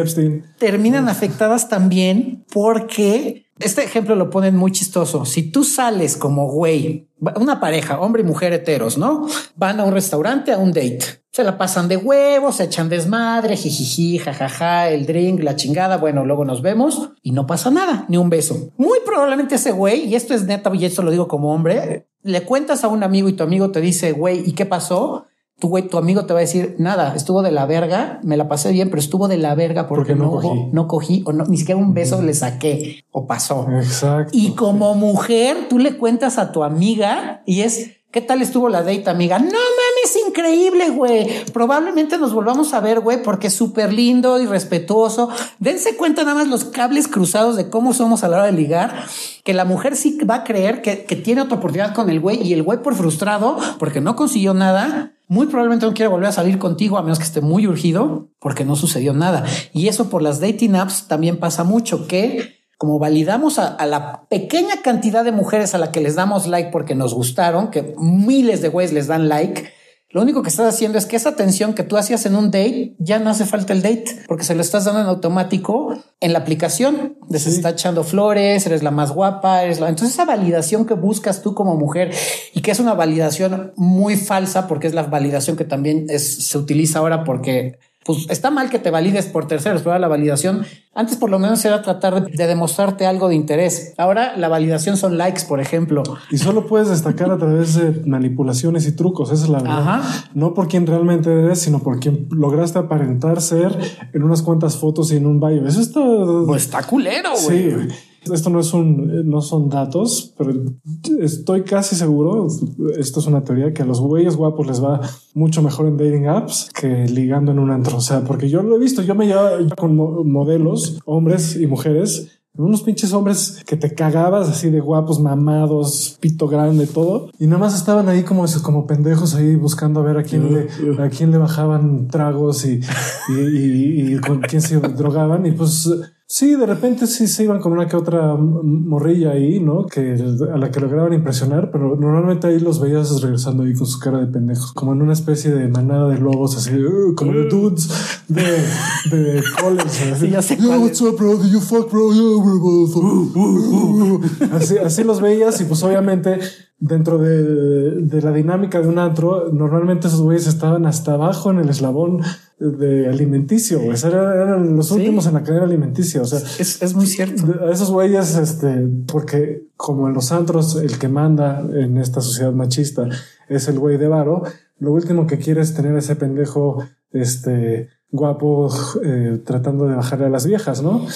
terminan afectadas también porque este ejemplo lo ponen muy chistoso. Si tú sales como güey, una pareja, hombre y mujer heteros, ¿no? Van a un restaurante a un date. Se la pasan de huevos, se echan desmadre, jijiji, jajaja, el drink, la chingada. Bueno, luego nos vemos y no pasa nada, ni un beso. Muy probablemente ese güey, y esto es neta, y esto lo digo como hombre, le cuentas a un amigo y tu amigo te dice, güey, ¿y qué pasó? Tu güey, tu amigo te va a decir, nada, estuvo de la verga, me la pasé bien, pero estuvo de la verga porque, no, cogí. no cogí o no, ni siquiera un beso le saqué o pasó. Exacto. Y como mujer, tú le cuentas a tu amiga y es, ¿qué tal estuvo la date, amiga? No mames, increíble, güey. Probablemente nos volvamos a ver, güey, porque es súper lindo y respetuoso. Dense cuenta nada más los cables cruzados de cómo somos a la hora de ligar, que la mujer sí va a creer que, que tiene otra oportunidad con el güey y el güey por frustrado, porque no consiguió nada, muy probablemente no quiere volver a salir contigo a menos que esté muy urgido porque no sucedió nada. Y eso por las dating apps también pasa mucho que como validamos a, la pequeña cantidad de mujeres a la que les damos like porque nos gustaron, que miles de güeyes les dan like, lo único que estás haciendo es que esa atención que tú hacías en un date ya no hace falta el date porque se lo estás dando en automático en la aplicación. De se está echando flores, eres la más guapa, eres la. Entonces, esa validación que buscas tú como mujer y que es una validación muy falsa porque es la validación que también se utiliza ahora porque pues está mal que te valides por terceros, pero la validación antes por lo menos era tratar de, demostrarte algo de interés. Ahora la validación son likes, por ejemplo. Y solo puedes destacar a través de manipulaciones y trucos, esa es la verdad. No por quien realmente eres, sino por quien lograste aparentar ser en unas cuantas fotos y en un baile. Eso está... Pues está culero, güey. Sí. Esto no es un, no son datos, pero estoy casi seguro, esto es una teoría, que a los güeyes guapos les va mucho mejor en dating apps que ligando en un antro. O sea, porque yo lo he visto, yo me llevo con modelos, hombres y mujeres, unos pinches hombres que te cagabas así de guapos, mamados, pito grande, todo. Y nada más estaban ahí como, como pendejos ahí buscando a ver a quién le, a quién le bajaban tragos y, y, y, con quién se drogaban. Y pues Sí, de repente sí se iban con una que otra morrilla ahí, ¿no? Que a la que lograban impresionar, pero normalmente ahí los veías regresando ahí con su cara de pendejos, como en una especie de manada de lobos, así, uh, como de dudes de, de college. Así, ya sé "Yo, cuál what's up, bro? Do you fuck, bro? Yeah, bro, motherfucker." así, así los veías y pues obviamente dentro de, de la dinámica de un antro, normalmente esos güeyes estaban hasta abajo en el eslabón de alimenticio, güey. Eran, los últimos en la cadena alimenticia. O sea, Es, es muy cierto. a esos güeyes, este, porque como en los antros, el que manda en esta sociedad machista es el güey de varo, lo último que quiere es tener a ese pendejo, este, guapo, eh, tratando de bajarle a las viejas, ¿no?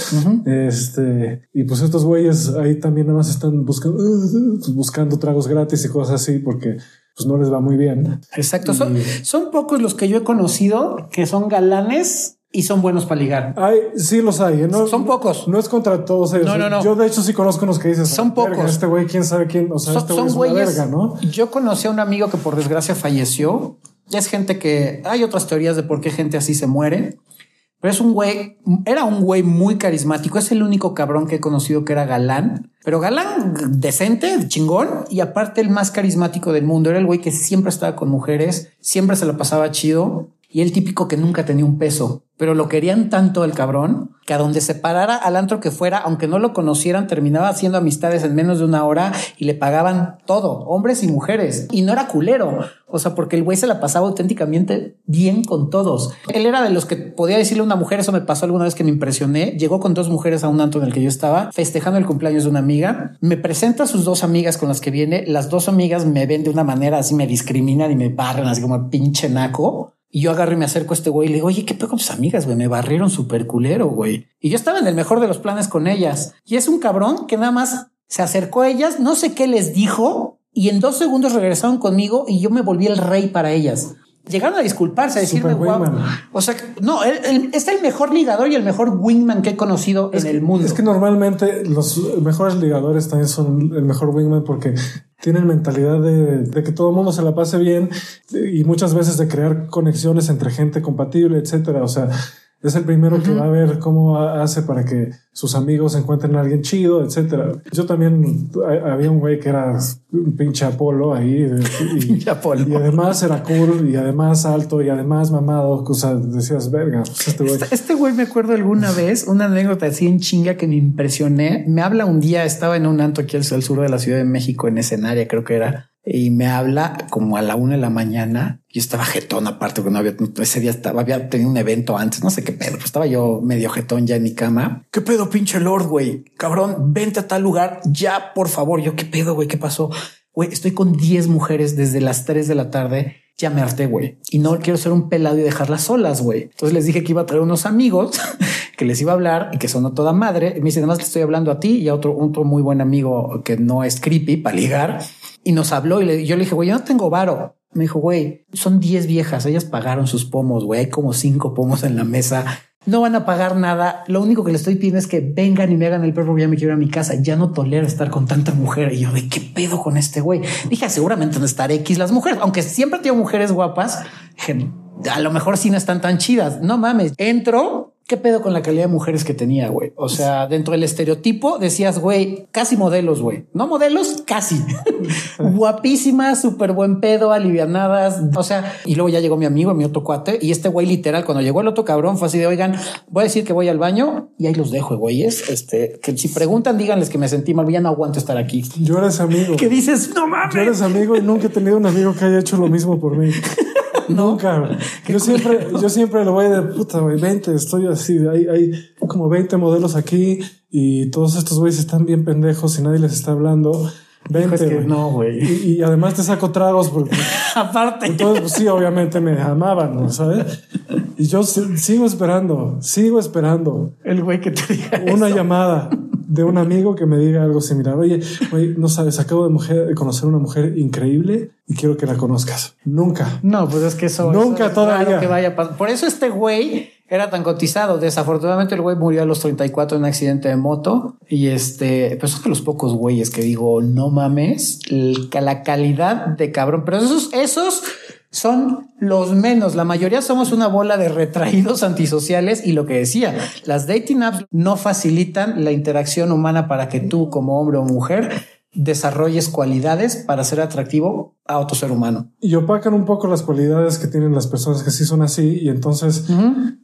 Este, y pues estos güeyes ahí también nada más están buscando, buscando tragos gratis y cosas así porque pues no les va muy bien. Exacto. Son, son pocos los que yo he conocido que son galanes y son buenos para ligar. Hay, sí los hay, ¿eh? ¿no? Son pocos. No es contra todos ellos. No, no, no. Yo de hecho sí conozco unos que dices. Son "Verga, pocos. Este güey, quién sabe quién. O sea, Son, este güey es una güeyes. verga, ¿no? Yo conocí a un amigo que por desgracia falleció. Es gente que hay otras teorías de por qué gente así se muere. Pero es un güey, era un güey muy carismático. Es el único cabrón que he conocido que era galán, pero galán decente, chingón y aparte el más carismático del mundo. Era el güey que siempre estaba con mujeres, siempre se lo pasaba chido y el típico que nunca tenía un peso, pero lo querían tanto el cabrón que a donde se parara al antro que fuera, aunque no lo conocieran, terminaba haciendo amistades en menos de una hora y le pagaban todo, hombres y mujeres. Y no era culero. O sea, porque el güey se la pasaba auténticamente bien con todos. Él era de los que podía decirle a una mujer, eso me pasó alguna vez que me impresioné. Llegó con dos mujeres a un antro en el que yo estaba, festejando el cumpleaños de una amiga. Me presenta a sus dos amigas con las que viene. Las dos amigas me ven de una manera así, me discriminan y me barren así como pinche naco. Y yo agarro y me acerco a este güey y le digo, oye, ¿qué pedo con amigas, güey? Me barrieron súper culero, güey. Y yo estaba en el mejor de los planes con ellas. Y es un cabrón que nada más se acercó a ellas, no sé qué les dijo, y en dos segundos regresaron conmigo y yo me volví el rey para ellas. Llegaron a disculparse, a decirme, wingman. O sea, no, él, él es el mejor ligador y el mejor wingman que he conocido en el mundo. Es que normalmente los mejores ligadores también son el mejor wingman porque tienen mentalidad de, de que todo el mundo se la pase bien y muchas veces de crear conexiones entre gente compatible, etcétera. O sea, es el primero que va a ver cómo ha- hace para que sus amigos encuentren a alguien chido, etcétera. Yo también ha- había un güey que era un pinche Apolo ahí de- y, Pinche Apolo. y además era cool y además alto y además mamado. O sea, decías, verga, pues este güey. Este- Este güey me acuerdo alguna vez, una anécdota así en chinga que me impresioné. Me habla un día, estaba en un antro aquí al al sur de la Ciudad de México, en escenaria, creo que era. Y me habla como a la una de la mañana. Yo estaba jetón aparte, porque no había, ese día estaba, había tenido un evento antes, no sé qué pedo. Pues estaba yo medio jetón ya en mi cama. ¿Qué pedo, pinche Lord, güey? Cabrón, vente a tal lugar ya, por favor. Yo, ¿qué pedo, güey? ¿Qué pasó? Güey, estoy con 10 mujeres desde las 3 de la tarde. Ya me harté, güey. Y no quiero ser un pelado y dejarlas solas, güey. Entonces les dije que iba a traer unos amigos que les iba a hablar y que son a toda madre. Y me dice, además le estoy hablando a ti y a otro, otro muy buen amigo que no es creepy para ligar. Y nos habló y yo le dije, güey, yo no tengo varo. Me dijo, güey, son 10 viejas. Ellas pagaron sus pomos, güey. Como cinco pomos en la mesa. No van a pagar nada. Lo único que le estoy pidiendo es que vengan y me hagan el perro. Ya me quiero ir a mi casa. Ya no tolero estar con tanta mujer. Y yo de qué pedo con este güey. Dije, seguramente no estar X las mujeres, aunque siempre tengo mujeres guapas. A lo mejor sí no están tan chidas. No mames. Entro. ¿Qué pedo con la calidad de mujeres que tenía, güey? O sea, dentro del estereotipo decías, güey, casi modelos, güey. No modelos, casi. Guapísimas, súper buen pedo, alivianadas. O sea, y luego ya llegó mi amigo, mi otro cuate, y este güey literal, cuando llegó el otro cabrón, fue así de, oigan, voy a decir que voy al baño y ahí los dejo, güeyes. Este, que si preguntan, díganles que me sentí mal, ya no aguanto estar aquí. Yo era ese amigo. Que dices, no Yo mames. eres amigo y nunca he tenido un amigo que haya hecho lo mismo por mí. Nunca. güey. Yo siempre, yo siempre lo voy de puta, güey, 20, estoy así, hay, hay como 20 modelos aquí y todos estos güeyes están bien pendejos y nadie les está hablando. Vente, es que no, güey. Y, y además te saco tragos porque Aparte. entonces pues, sí, obviamente me amaban, ¿no? ¿sabes? Y yo si- sigo esperando, sigo esperando El güey que te diga una eso. llamada de un amigo que me diga algo similar. Oye, güey, no sabes, acabo de, mujer, conocer una mujer increíble y quiero que la conozcas. Nunca. No, pues es que eso Nunca eso es todavía. que vaya. Por eso este güey era tan cotizado. Desafortunadamente el güey murió a los 34 en un accidente de moto y este, pues son de los pocos güeyes que digo, no mames, la calidad de cabrón. Pero esos, esos son los menos. La mayoría somos una bola de retraídos antisociales y lo que decía, las dating apps no facilitan la interacción humana para que tú como hombre o mujer desarrolles cualidades para ser atractivo a otro ser humano. Y opacan un poco las cualidades que tienen las personas que sí son así y entonces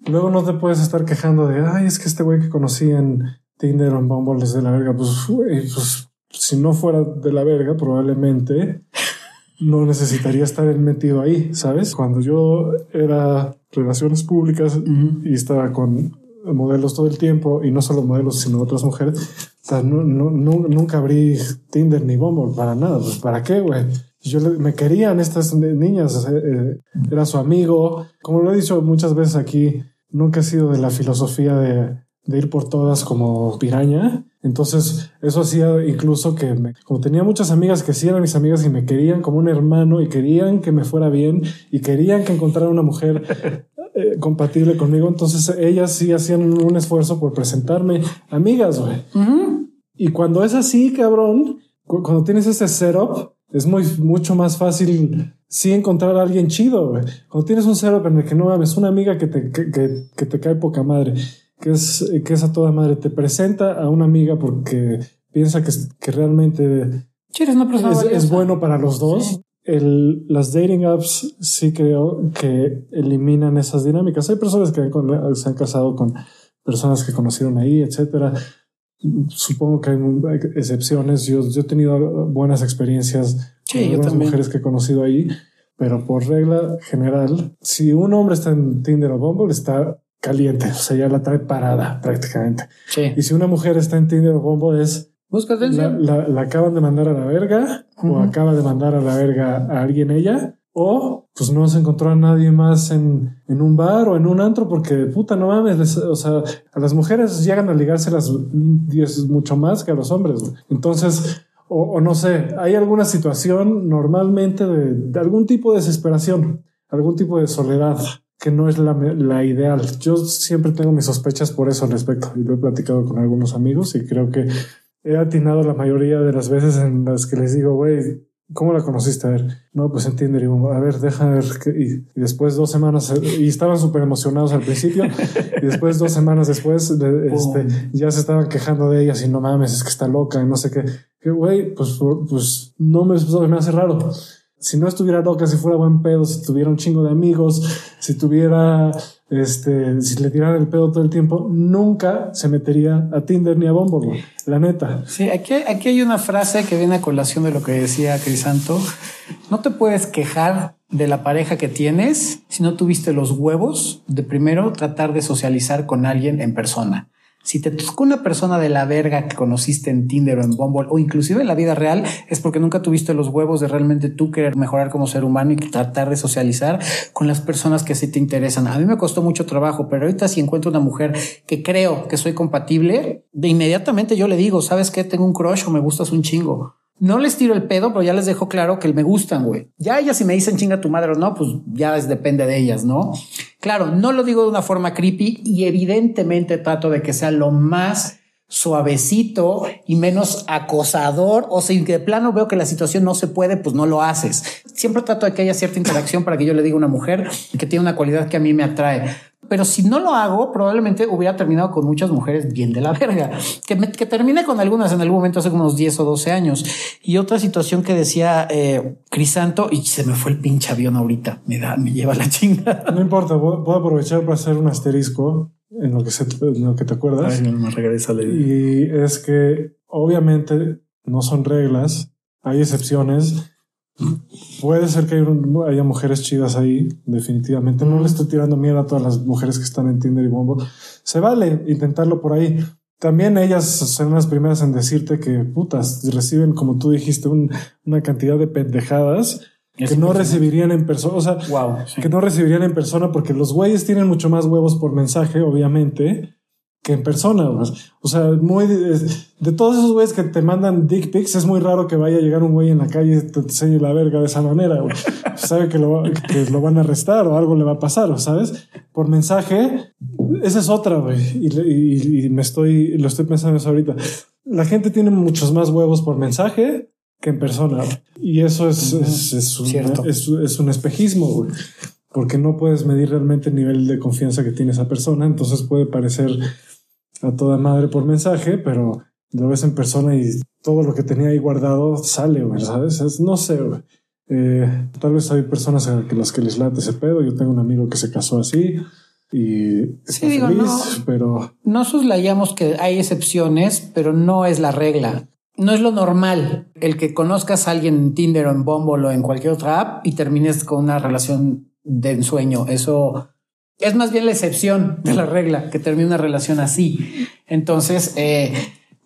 luego no te puedes estar quejando de, ay, es que este güey que conocí en Tinder o en Bumble es de la verga. Pues, pues si no fuera de la verga, probablemente no necesitaría estar metido ahí, ¿sabes? Cuando yo era relaciones públicas y estaba con modelos todo el tiempo y no solo modelos, sino otras mujeres, o sea, no, no, nunca abrí Tinder ni Bumble para nada. Pues, ¿para qué, güey? Yo me querían estas niñas, eh, era su amigo. Como lo he dicho muchas veces aquí, nunca he sido de la filosofía de, de ir por todas como piraña. Entonces, eso hacía incluso que, me, como tenía muchas amigas que sí eran mis amigas y me querían como un hermano y querían que me fuera bien y querían que encontrara una mujer eh, compatible conmigo, entonces ellas sí hacían un esfuerzo por presentarme amigas, güey. Y cuando es así, cabrón, cuando tienes ese setup, es muy, mucho más fácil sí encontrar a alguien chido, güey. Cuando tienes un setup en el que no mames, una amiga que te, que, que te cae poca madre que es, que es a toda madre. Te presenta a una amiga porque piensa que, que realmente es, bueno para los dos. El, las dating apps sí creo que eliminan esas dinámicas. Hay personas que se han casado con personas que conocieron ahí, etcétera. Supongo que hay excepciones. Yo, yo he tenido buenas experiencias con las mujeres que he conocido ahí, pero por regla general, si un hombre está en Tinder o Bumble, está caliente, o sea, ya la trae parada prácticamente. Sí. Y si una mujer está en Tinder o Bombo es... Busca atención. La, la, acaban de mandar a la verga o acaba de mandar a la verga a alguien ella o pues no se encontró a nadie más en, en un bar o en un antro porque puta no mames, o sea, a las mujeres llegan a ligarse las 10 mucho más que a los hombres. Entonces, o, o, no sé, hay alguna situación normalmente de, de algún tipo de desesperación, algún tipo de soledad que no es la, la, ideal. Yo siempre tengo mis sospechas por eso al respecto y lo he platicado con algunos amigos y creo que he atinado la mayoría de las veces en las que les digo, güey, ¿cómo la conociste? A ver, no, pues entiende, digo, a ver, deja ver. Y, después dos semanas, y estaban súper emocionados al principio, y después dos semanas después, este, ya se estaban quejando de ella, y no mames, es que está loca y no sé qué. Que, güey, pues, pues no me, me hace raro si no estuviera loca, si fuera buen pedo, si tuviera un chingo de amigos, si tuviera, este, si le tirara el pedo todo el tiempo, nunca se metería a Tinder ni a Bumble, la neta. Sí, aquí, aquí hay una frase que viene a colación de lo que decía Crisanto. No te puedes quejar de la pareja que tienes si no tuviste los huevos de primero tratar de socializar con alguien en persona. Si te tocó una persona de la verga que conociste en Tinder o en Bumble o inclusive en la vida real, es porque nunca tuviste los huevos de realmente tú querer mejorar como ser humano y tratar de socializar con las personas que sí te interesan. A mí me costó mucho trabajo, pero ahorita si encuentro una mujer que creo que soy compatible, de inmediatamente yo le digo, ¿sabes qué? Tengo un crush o me gustas un chingo. No les tiro el pedo, pero ya les dejo claro que me gustan, güey. Ya ellas si me dicen chinga tu madre o no, pues ya depende de ellas, ¿no? Claro, no lo digo de una forma creepy y evidentemente trato de que sea lo más suavecito y menos acosador o si de plano veo que la situación no se puede, pues no lo haces. Siempre trato de que haya cierta interacción para que yo le diga a una mujer que tiene una cualidad que a mí me atrae. Pero si no lo hago, probablemente hubiera terminado con muchas mujeres bien de la verga. Que, me, que termine con algunas en algún momento hace como unos 10 o 12 años. Y otra situación que decía eh, Crisanto, y se me fue el pinche avión ahorita, me da, me lleva la chinga. No importa, puedo aprovechar para hacer un asterisco en lo que, se, en lo que te acuerdas. Ay, no me regresa la Y es que obviamente no son reglas, hay excepciones Puede ser que haya mujeres chidas ahí, definitivamente. No le estoy tirando miedo a todas las mujeres que están en Tinder y Bombo. Se vale intentarlo por ahí. También ellas son las primeras en decirte que putas reciben, como tú dijiste, una cantidad de pendejadas que no recibirían en persona. O sea, que no recibirían en persona porque los güeyes tienen mucho más huevos por mensaje, obviamente que en persona. O sea, muy de, todos esos güeyes que te mandan dick pics, es muy raro que vaya a llegar un güey en la calle y te enseñe la verga de esa manera. Sabe que lo, que lo van a arrestar o algo le va a pasar, ¿sabes? Por mensaje, esa es otra, güey. Y, y, me estoy, lo estoy pensando eso ahorita. La gente tiene muchos más huevos por mensaje que en persona. Y eso es, es, un, es, un espejismo, porque no puedes medir realmente el nivel de confianza que tiene esa persona. Entonces puede parecer a toda madre por mensaje, pero lo ves en persona y todo lo que tenía ahí guardado sale, ¿sabes? no sé, eh, tal vez hay personas a las que les late ese pedo. Yo tengo un amigo que se casó así y sí, digo, no, pero no suslayamos que hay excepciones, pero no es la regla. No es lo normal el que conozcas a alguien en Tinder o en Bumble o en cualquier otra app y termines con una relación de ensueño. Eso es más bien la excepción de la regla que termine una relación así. Entonces, eh,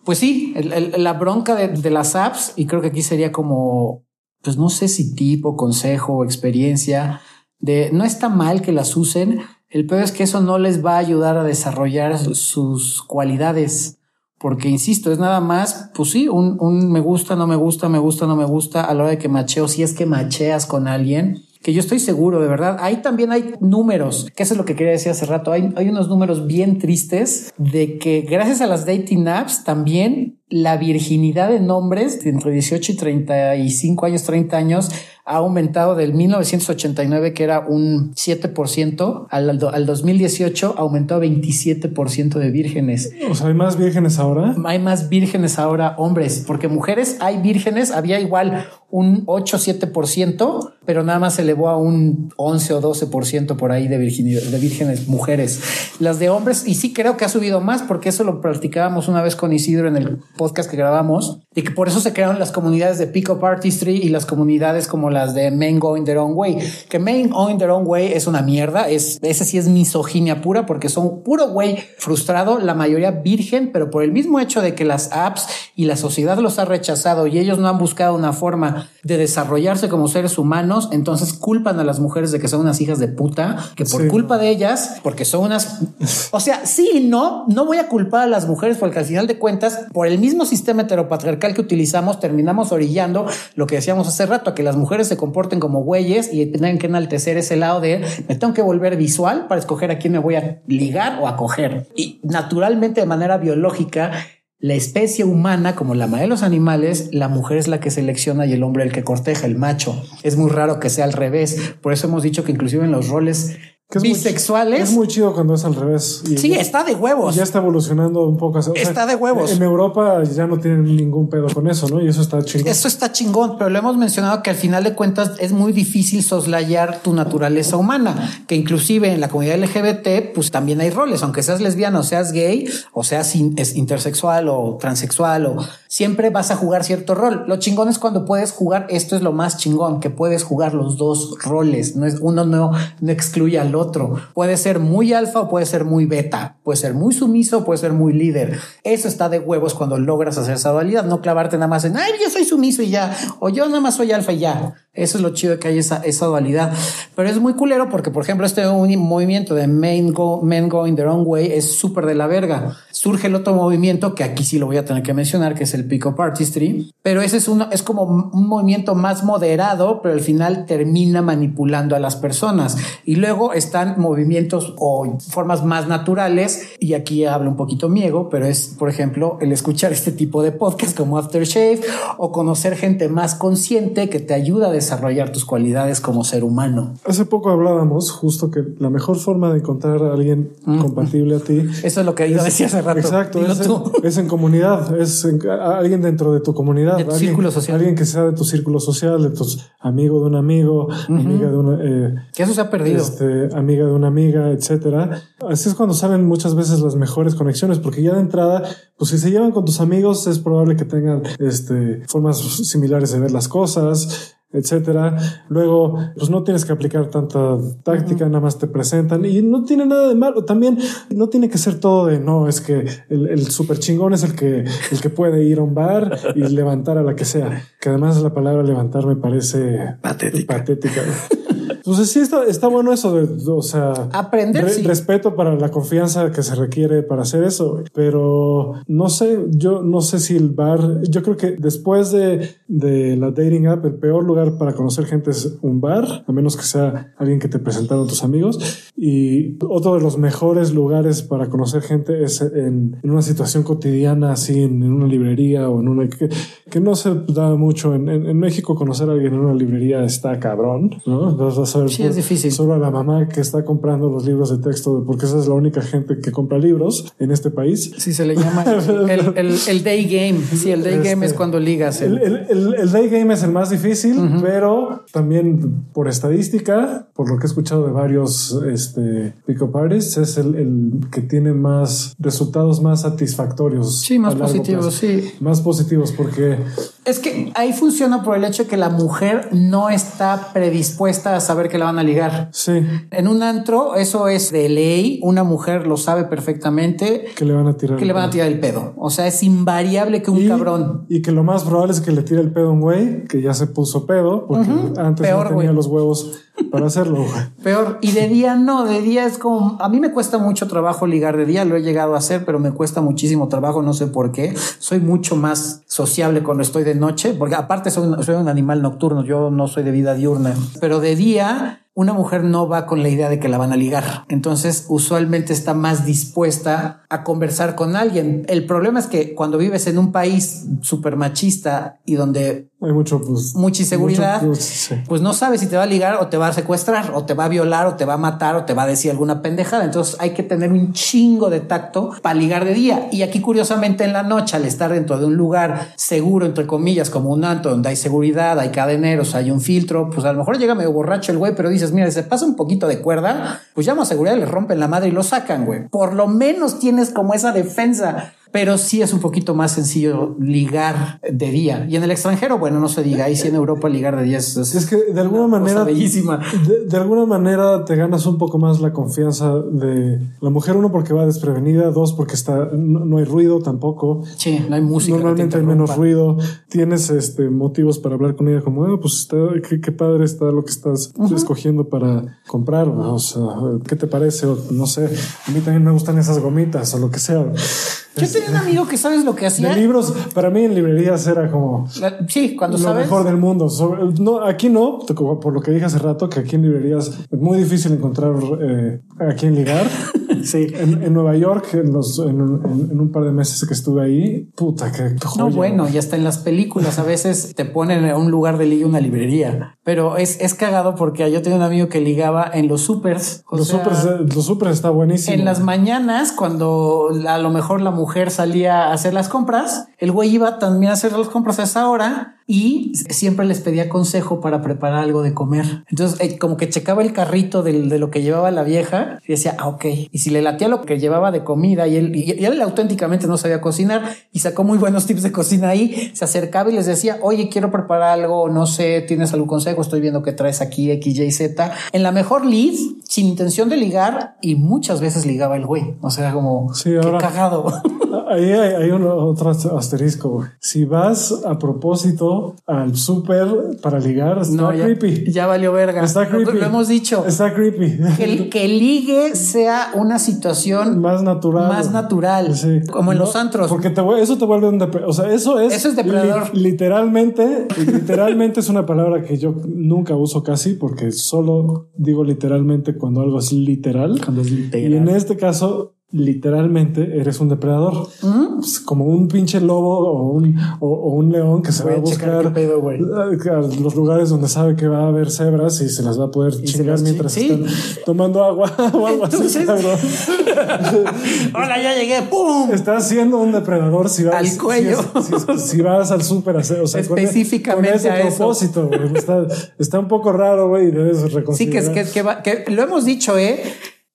pues sí, la bronca de, de, las apps, y creo que aquí sería como, pues no sé si tipo, consejo, experiencia, de no está mal que las usen. El peor es que eso no les va a ayudar a desarrollar sus cualidades. Porque insisto, es nada más, pues sí, un, un me gusta, no me gusta, me gusta, no me gusta a la hora de que macheo, si es que macheas con alguien, que yo estoy seguro, de verdad. Ahí también hay números, que eso es lo que quería decir hace rato. Hay, hay unos números bien tristes de que gracias a las dating apps también la virginidad en hombres entre 18 y 35 años, 30 años, ha aumentado del 1989, que era un 7%, al, al 2018 aumentó a 27% de vírgenes. O sea, hay más vírgenes ahora. Hay más vírgenes ahora, hombres, porque mujeres hay vírgenes, había igual un 8 7%, pero nada más se elevó a un 11 o 12% por ahí de virginidad, de vírgenes mujeres. Las de hombres, y sí creo que ha subido más, porque eso lo practicábamos una vez con Isidro en el podcast que grabamos, y que por eso se crearon las comunidades de Pick Up Artistry y las comunidades como las de Men Going Their Own Way. Que Men Going Their Own Way es una mierda. Es, ese sí es misoginia pura porque son puro güey frustrado, la mayoría virgen, pero por el mismo hecho de que las apps y la sociedad los ha rechazado y ellos no han buscado una forma de desarrollarse como seres humanos, entonces culpan a las mujeres de que son unas hijas de puta, que por culpa de ellas, porque son unas... O sea, sí no, no voy a culpar a las mujeres porque al final de cuentas, por el mismo sistema heteropatriarcal que utilizamos, terminamos orillando lo que decíamos hace rato, a que las mujeres se comporten como güeyes y tengan que enaltecer ese lado de me tengo que volver visual para escoger a quién me voy a ligar o a coger. Y naturalmente, de manera biológica, la especie humana, como la mayoría de los animales, la mujer es la que selecciona y el hombre el que corteja, el macho. Es muy raro que sea al revés. Por eso hemos dicho que inclusive en los roles bisexuales. es muy chido cuando es al revés. sí, está de huevos. Ya está evolucionando un poco. está de huevos. En Europa ya no tienen ningún pedo con eso, ¿no? Y eso está chingón. Eso está chingón, pero lo hemos mencionado que al final de cuentas es muy difícil soslayar tu naturaleza humana, que inclusive en la comunidad LGBT, pues también hay roles, aunque seas lesbiana o seas gay, o seas intersexual o transexual, o siempre vas a jugar cierto rol. Lo chingón es cuando puedes jugar, esto es lo más chingón, que puedes jugar los dos roles. No es, uno no, no excluye al otro otro. Puede ser muy alfa o puede ser muy beta. Puede ser muy sumiso o puede ser muy líder. Eso está de huevos cuando logras hacer esa dualidad. No clavarte nada más en, ay, yo soy sumiso y ya. O yo nada más soy alfa y ya. Eso es lo chido que hay esa, esa dualidad. Pero es muy culero porque, por ejemplo, este movimiento de men, go, men going their own way es súper de la verga. Surge el otro movimiento que aquí sí lo voy a tener que mencionar, que es el Pick Up Artistry. Pero ese es uno, es como un movimiento más moderado, pero al final termina manipulando a las personas. Y luego están movimientos o formas más naturales. Y aquí hablo un poquito miego, pero es, por ejemplo, el escuchar este tipo de podcast como Aftershave o conocer gente más consciente que te ayuda a desarrollar tus cualidades como ser humano. Hace poco hablábamos justo que la mejor forma de encontrar a alguien mm. compatible a ti. Eso es lo que yo decía hace rato. Exacto. Es en, comunidad, es alguien dentro de tu comunidad. De tu círculo social. Alguien que sea de tu círculo social, de tus amigos de un amigo, amiga de una. Eh, que eso se ha perdido. Este, amiga de una amiga, etcétera. Así es cuando salen muchas veces las mejores conexiones, porque ya de entrada, pues si se llevan con tus amigos, es probable que tengan este, formas similares de ver las cosas etcétera. Luego, pues no tienes que aplicar tanta táctica, nada más te presentan y no tiene nada de malo. También no tiene que ser todo de no, es que el, el super chingón es el que, el que puede ir a un bar y levantar a la que sea. Que además la palabra levantar me parece patética. patética. Pues sí, está, está bueno eso de, o sea, Aprender, sí. respeto para la confianza que se requiere para hacer eso, pero no sé, yo no sé si el bar, yo creo que después de, de la dating app, el peor lugar para conocer gente es un bar, a menos que sea alguien que te presentaron tus amigos. Y otro de los mejores lugares para conocer gente es en, en una situación cotidiana, así en, en, una librería o en una que, que no se da mucho. En, en, México conocer a alguien en una librería está cabrón, ¿no? Entonces ver sí, es difícil. solo a la mamá que está comprando los libros de texto, porque esa es la única gente que compra libros en este país. Sí, se le llama el, el, el day game. Sí, el day este, game es cuando ligas. El, el, day game es el más difícil, uh -huh. pero también por estadística, por lo que he escuchado de varios este, pick-up artists, es el, el, que tiene más resultados más satisfactorios. Sí, más positivos, sí. Más positivos porque... Es que ahí funciona por el hecho de que la mujer no está predispuesta a saber que la van a ligar. Sí. En un antro, eso es de ley. Una mujer lo sabe perfectamente. Que le van a tirar. Que le van a tirar el pedo. O sea, es invariable que un y, cabrón. Y que lo más probable es que le tire el pedo a un güey que ya se puso pedo porque uh -huh. antes Peor, no tenía güey. los huevos para hacerlo. Peor. Y de día no, de día es como, a mí me cuesta mucho trabajo ligar de día, lo he llegado a hacer, pero me cuesta muchísimo trabajo, no sé por qué. Soy mucho más sociable cuando estoy de noche, porque aparte soy, soy un animal nocturno, yo no soy de vida diurna, pero de día una mujer no va con la idea de que la van a ligar. Entonces, usualmente está más dispuesta a conversar con alguien. El problema es que cuando vives en un país súper machista y donde hay mucho, pues, mucha inseguridad, mucho, pues, sí. pues, no sabes si te va a ligar o te va a secuestrar o te va a violar o te va a matar o te va a decir alguna pendejada. Entonces, hay que tener un chingo de tacto para ligar de día. Y aquí, curiosamente, en la noche, al estar dentro de un lugar seguro, entre comillas, como un anto donde hay seguridad, hay cadeneros, hay un filtro, pues a lo mejor llega medio borracho el güey, pero dice dices, mira, se pasa un poquito de cuerda, pues llama a seguridad, le rompen la madre y lo sacan, güey. Por lo menos tienes como esa defensa pero sí es un poquito más sencillo ligar de día. Y en el extranjero, bueno, no se diga, ahí sí en Europa ligar de día es, es, es que de alguna manera, bellísima. De, de, alguna manera te ganas un poco más la confianza de la mujer, uno porque va desprevenida, dos porque está, no, no hay ruido tampoco. Sí, no hay música. Normalmente hay menos ruido, tienes este motivos para hablar con ella como, ah, pues está, qué, qué, padre está lo que estás uh -huh. escogiendo para comprar, o sea, ¿qué te parece? O, no sé, a mí también me gustan esas gomitas o lo que sea. Yo tenía un amigo que sabes lo que hacía. De libros, para mí en librerías era como. Sí, cuando lo sabes. mejor del mundo. No, aquí no, por lo que dije hace rato, que aquí en librerías es muy difícil encontrar eh, a quién ligar. Sí. En, en, Nueva York, en, los, en, un par de meses que estuve ahí, puta, que No, bueno, y hasta en las películas a veces te ponen en un lugar de liga una librería. Pero es, es cagado porque yo tenía un amigo que ligaba en los supers. Los supers, los supers está buenísimo. En las mañanas, cuando a lo mejor la mujer salía a hacer las compras, el güey iba también a hacer las compras a esa hora y siempre les pedía consejo para preparar algo de comer. Entonces, eh, como que checaba el carrito de, de, lo que llevaba la vieja y decía, ah, ok. Y si le latía lo que llevaba de comida y él, y, y él auténticamente no sabía cocinar y sacó muy buenos tips de cocina ahí, se acercaba y les decía, oye, quiero preparar algo, no sé, tienes algún consejo, estoy viendo que traes aquí X, Y, Z. En la mejor lead, sin intención de ligar y muchas veces ligaba el güey. O sea, como, sí, qué ahora, cagado. Ahí hay, hay un, otro asterisco. Si vas a propósito al súper para ligar, está no, ya, creepy. Ya valió verga. Está creepy. Lo, lo hemos dicho. Está creepy. Que, que ligue sea una situación más natural. Más natural. Sí. Como en no, los antros. Porque te, eso te vuelve un depredador. O sea, eso es. Eso es depredador. Li literalmente, literalmente es una palabra que yo nunca uso casi porque solo digo literalmente cuando algo es literal. Cuando es literal. Y en este caso, literalmente eres un depredador. ¿Mm? Pues como un pinche lobo o un, o, o un león que se Voy va a buscar pedo, a los lugares donde sabe que va a haber cebras y se las va a poder chingar mientras ¿Sí? están tomando agua o algo Entonces, así. Hola, ya llegué. ¡Pum! Estás siendo un depredador si vas al cuello. Si, si, si vas al súper a hacer, o sea, específicamente con, ese a propósito, güey. Está, está un poco raro, güey, debes reconsiderar. Sí, que, que, que, que lo hemos dicho, eh.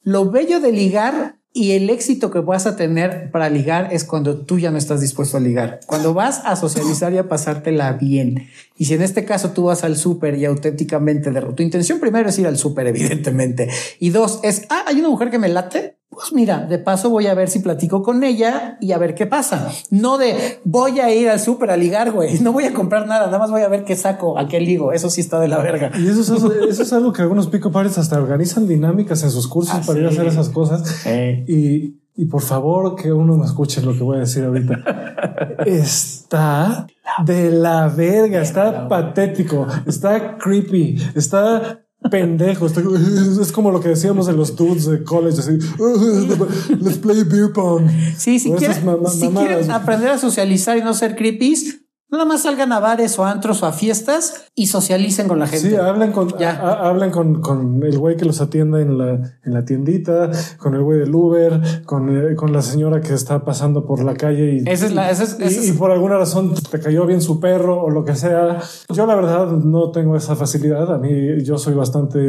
Lo bello de ligar y el éxito que vas a tener para ligar es cuando tú ya no estás dispuesto a ligar. Cuando vas a socializar y a pasártela bien. Y si en este caso tú vas al súper y auténticamente de tu intención primero es ir al súper, evidentemente. Y dos es, ah, hay una mujer que me late. Pues mira, de paso voy a ver si platico con ella y a ver qué pasa. No de voy a ir al súper a ligar, güey. No voy a comprar nada, nada más voy a ver qué saco, a qué ligo. Eso sí está de la verga. Y eso es, eso es algo que algunos pico pares hasta organizan dinámicas en sus cursos Ah, para ir a sí. hacer esas cosas. Eh. Y, y por favor que uno me escuche lo que voy a decir ahorita. está de la verga, está patético, está creepy, está pendejo. está- es como lo que decíamos en los dudes de college, así, let's play beer pong. Sí, si si quieren aprender a socializar y no ser creepies, nada más salgan a bares o antros o a fiestas y socialicen con la gente. Sí, hablan con, Ya. a- hablan con, con el güey que los atiende en la, en la tiendita, con el güey del Uber, con, eh, con la señora que está pasando por la calle y, Esa es la- esa es- y- esa es- y por alguna razón te cayó bien su perro o lo que sea. Yo la verdad no tengo esa facilidad. A mí yo soy bastante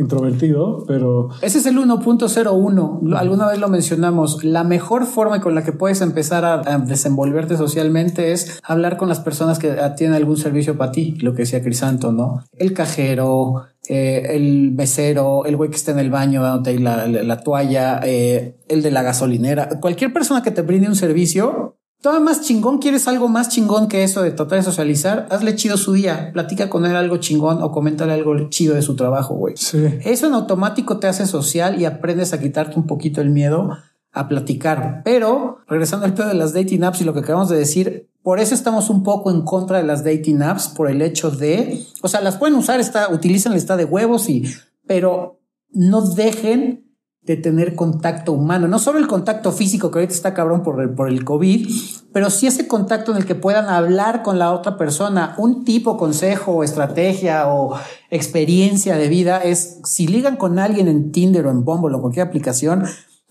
introvertido, pero Ese es el 1.01. Lo- Alguna vez lo mencionamos. La mejor forma con la que puedes empezar a, a desenvolverte socialmente es hablar con las personas que tienen algún servicio para ti. Lo que decía Crisanto, ¿no? El cajero, eh, el mesero, el güey que está en el baño dándote ahí la, la- la toalla, eh, el de la gasolinera. Cualquier persona que te brinde un servicio. Todavía más chingón, quieres algo más chingón que eso de tratar de socializar, hazle chido su día, platica con él algo chingón o coméntale algo chido de su trabajo, güey. sí. Eso en automático te hace social y aprendes a quitarte un poquito el miedo a platicar. Pero regresando al pedo de las dating apps y lo que acabamos de decir, por eso estamos un poco en contra de las dating apps por el hecho de, o sea, las pueden usar, está, utilizan está de huevos y, pero no dejen de tener contacto humano, no solo el contacto físico que ahorita está cabrón por el, por el COVID, pero sí ese contacto en el que puedan hablar con la otra persona, un tipo, consejo estrategia o experiencia de vida es si ligan con alguien en Tinder o en Bumble o cualquier aplicación,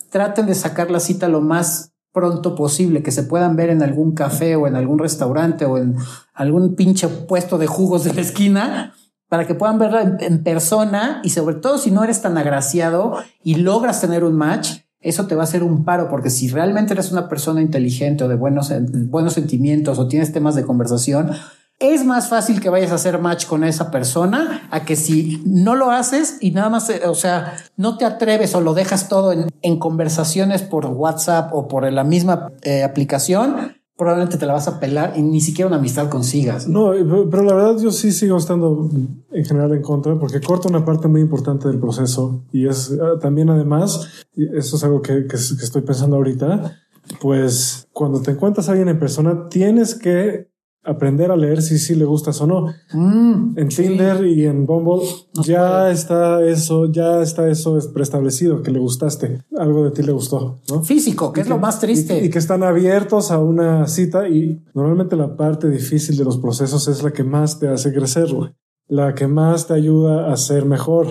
traten de sacar la cita lo más pronto posible, que se puedan ver en algún café o en algún restaurante o en algún pinche puesto de jugos de la esquina para que puedan verla en, persona y sobre todo si no eres tan agraciado y logras tener un match, eso te va a hacer un paro, porque si realmente eres una persona inteligente o de buenos, buenos sentimientos o tienes temas de conversación, es más fácil que vayas a hacer match con esa persona a que si no lo haces y nada más, eh, o sea, no te atreves o lo dejas todo en, conversaciones por WhatsApp o por la misma eh, aplicación, probablemente te la vas a pelar y ni siquiera una amistad consigas. No, pero la verdad yo sí sigo estando en general en contra porque corta una parte muy importante del proceso y es ah, también además, eso es algo que, que estoy pensando ahorita, pues cuando te encuentras a alguien en persona tienes que aprender a leer si sí le gustas o no. Mm, En Tinder y en Bumble ya está eso, ya está eso es preestablecido, que le gustaste, algo de ti le gustó, ¿no? físico, que es lo más triste. Y, y que están abiertos a una cita y normalmente la parte difícil de los procesos es la que más te hace crecer, güey. La que más te ayuda a ser mejor.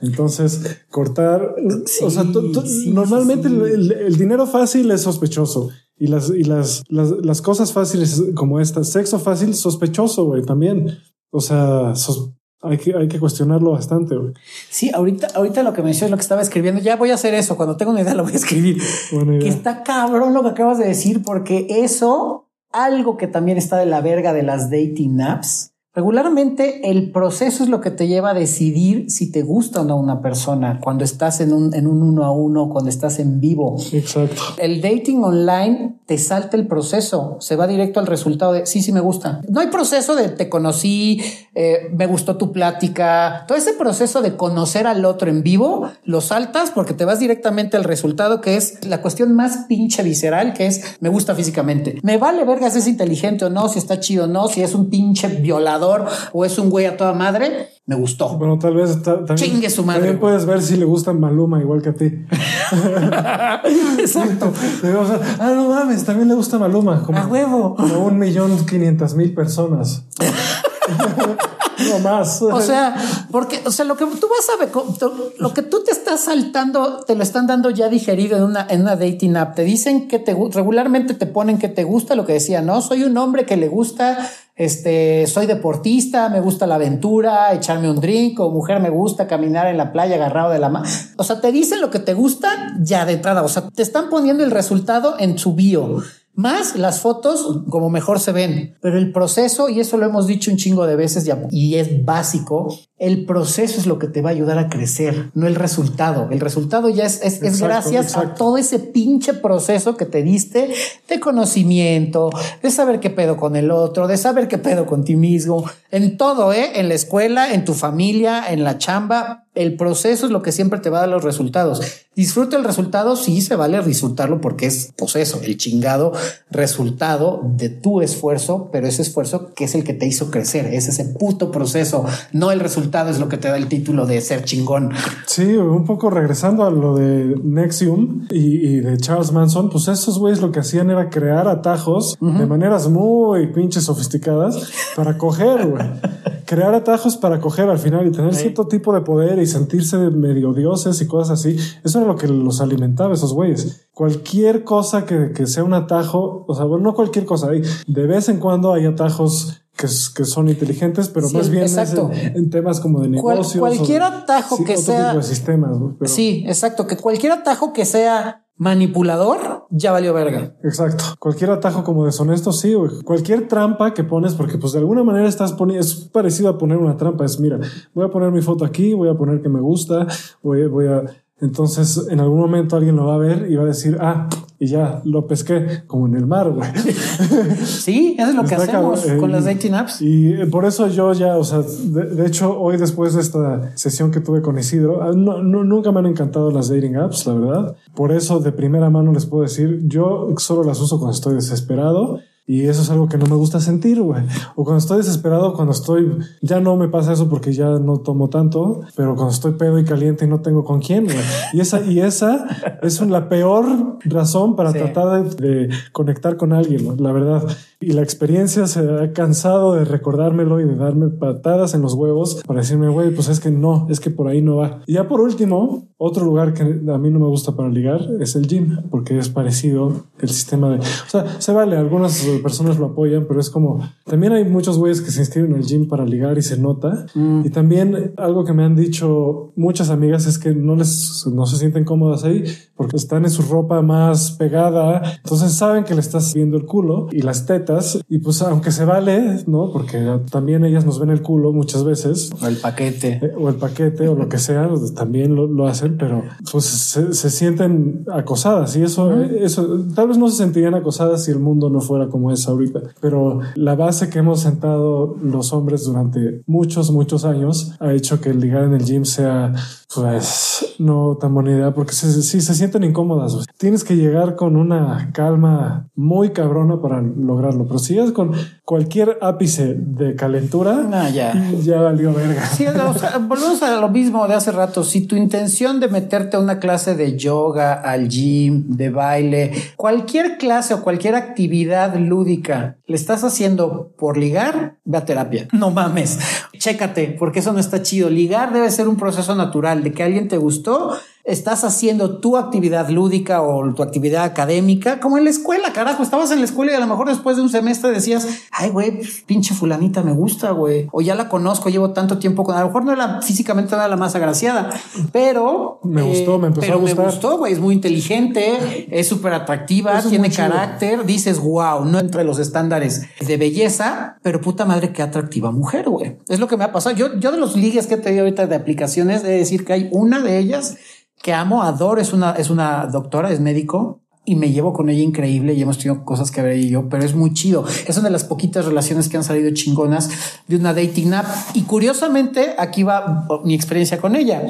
Entonces, cortar, Sí, o sea, tú- tú- sí, normalmente el dinero fácil es sospechoso. Y las, y las, las, las cosas fáciles como esta, sexo fácil, sospechoso, güey, también. O sea, sos- hay que, hay que cuestionarlo bastante, güey. Sí, ahorita, ahorita lo que mencioné es lo que estaba escribiendo. Ya voy a hacer eso. Cuando tengo una idea, lo voy a escribir. Buena Que está cabrón lo que acabas de decir, porque eso, algo que también está de la verga de las dating apps. Regularmente el proceso es lo que te lleva a decidir si te gusta o no una persona cuando estás en un, en un uno a uno, cuando estás en vivo. Exacto. El dating online te salta el proceso, se va directo al resultado de sí, sí me gusta. No hay proceso de te conocí, eh, me gustó tu plática. Todo ese proceso de conocer al otro en vivo lo saltas porque te vas directamente al resultado que es la cuestión más pinche visceral que es me gusta físicamente. Me vale verga si es inteligente o no, si está chido o no, si es un pinche o es un güey a toda madre. Me gustó. Bueno, tal vez ta- también, Chingue su madre, también puedes ver si le gusta Maluma igual que a ti. Exacto. O sea, ah, no mames, también le gusta Maluma. Como, A huevo. Como un millón quinientas mil personas. no más. O sea, porque, o sea, lo que tú vas a ver, lo que tú te estás saltando, te lo están dando ya digerido en una, en una dating app. Te dicen que te gu- regularmente te ponen que te gusta lo que decía, no soy un hombre que le gusta, este, soy deportista, me gusta la aventura, echarme un drink, o mujer me gusta caminar en la playa agarrado de la mano. O sea, te dicen lo que te gusta ya de entrada. O sea, te están poniendo el resultado en su bio. Más las fotos como mejor se ven, pero el proceso, y eso lo hemos dicho un chingo de veces y es básico, el proceso es lo que te va a ayudar a crecer, no el resultado. El resultado ya es, es, gracias a todo ese pinche proceso que te diste de conocimiento, de saber qué pedo con el otro, de saber qué pedo con ti mismo, en todo, ¿eh? En la escuela, en tu familia, en la chamba. El proceso es lo que siempre te va a dar los resultados. Disfruta el resultado, sí se vale disfrutarlo porque es pues eso, el chingado resultado de tu esfuerzo, pero ese esfuerzo que es el que te hizo crecer, es ese puto proceso, no el resultado es lo que te da el título de ser chingón. Sí, un poco regresando a lo de Nexium y, de Charles Manson, pues esos güeyes lo que hacían era crear atajos de maneras muy pinches sofisticadas para coger, güey. crear atajos para coger al final y tener cierto tipo de poder y sentirse medio dioses y cosas así. Eso era lo que los alimentaba esos güeyes. Cualquier cosa que, que sea un atajo, o sea, bueno, no cualquier cosa. De vez en cuando hay atajos que, que, son inteligentes, pero más bien en, temas como de negocios. cualquier atajo que sea. De sistemas, Sí, exacto. Que cualquier atajo que sea manipulador, ya valió verga. Exacto. Cualquier atajo como deshonesto, sí, Cualquier trampa que pones, porque pues de alguna manera estás poniendo, es parecido a poner una trampa. Es, mira, voy a poner mi foto aquí, voy a poner que me gusta, voy, voy a entonces, en algún momento alguien lo va a ver y va a decir, ah, y ya lo pesqué, como en el mar, güey. Sí, eso es lo que hacemos con eh, las dating apps. Y por eso yo ya, o sea, de, hecho, hoy después de esta sesión que tuve con Isidro, ah, no, nunca me han encantado las dating apps, la verdad. Por eso, de primera mano les puedo decir, yo solo las uso cuando estoy desesperado y eso es algo que no me gusta sentir, güey. O cuando estoy desesperado, cuando estoy, ya no me pasa eso porque ya no tomo tanto, pero cuando estoy pedo y caliente y no tengo con quién, güey. Y esa, y esa es la peor razón para tratar de, conectar con alguien, la verdad. Y la experiencia se ha cansado de recordármelo y de darme patadas en los huevos para decirme, güey, pues es que no, es que por ahí no va. Y ya por último, otro lugar que a mí no me gusta para ligar es el gym, porque es parecido el sistema de, o sea, se vale, algunas personas lo apoyan, pero es como, también hay muchos güeyes que se inscriben al gym para ligar y se nota. Mm. Y también algo que me han dicho muchas amigas es que no les, no se sienten cómodas ahí porque están en su ropa más pegada. Entonces saben que le estás viendo el culo y las tetas. Y pues aunque se vale, ¿no? Porque también ellas nos ven el culo muchas veces. O el paquete. Eh, o el paquete o lo que sea, también lo, hacen, pero pues se, sienten acosadas. Y eso, eso, tal vez no se sentirían acosadas si el mundo no fuera como es ahorita. Pero la base que hemos sentado los hombres durante muchos, muchos años ha hecho que el ligar en el gym sea pues no tan buena idea porque sí se sienten incómodas. Tienes que llegar con una calma muy cabrona para lograrlo. Pero si es con cualquier ápice de calentura, ya. ya valió verga. Sí, volvemos a lo mismo de hace rato. Si tu intención de meterte a una clase de yoga, al gym, de baile, cualquier clase o cualquier actividad lúdica le estás haciendo por ligar, ve a terapia. No mames. Chécate, porque eso no está chido. Ligar debe ser un proceso natural de que alguien te gustó estás haciendo tu actividad lúdica o tu actividad académica, como en la escuela, carajo, estabas en la escuela y a lo mejor después de un semestre decías, ay, güey, pinche fulanita me gusta, güey, o ya la conozco, llevo tanto tiempo con, a lo mejor no era físicamente nada la más agraciada, pero me gustó, me empezó a gustar. me gustó, güey, es muy inteligente, es súper atractiva, tiene carácter, dices, wow, no entre los estándares de belleza, pero puta madre, qué atractiva mujer, güey. Es lo que me ha pasado. Yo, yo de los ligues que he tenido ahorita de aplicaciones, de decir que hay una de ellas que amo, adoro, es una, es una doctora, es médico y me llevo con ella increíble y hemos tenido cosas que ver y yo, pero es muy chido. Es una de las poquitas relaciones que han salido chingonas de una dating app. Y curiosamente, aquí va mi experiencia con ella.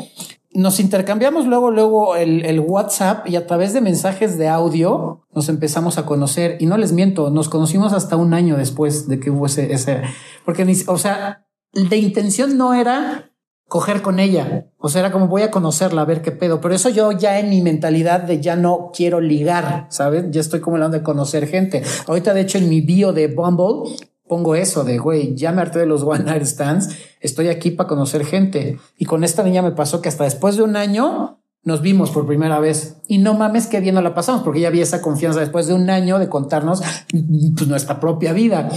Nos intercambiamos luego, luego el, el, WhatsApp y a través de mensajes de audio nos empezamos a conocer. Y no les miento, nos conocimos hasta un año después de que hubo ese, ese, porque, o sea, de intención no era coger con ella. O sea, era como voy a conocerla, a ver qué pedo. Pero eso yo ya en mi mentalidad de ya no quiero ligar, ¿sabes? Ya estoy como hablando de conocer gente. Ahorita, de hecho, en mi bio de Bumble pongo eso de, güey, ya me harté de los one night stands, estoy aquí para conocer gente. Y con esta niña me pasó que hasta después de un año nos vimos por primera vez y no mames que bien no la pasamos porque ya había esa confianza después de un año de contarnos pues, nuestra propia vida.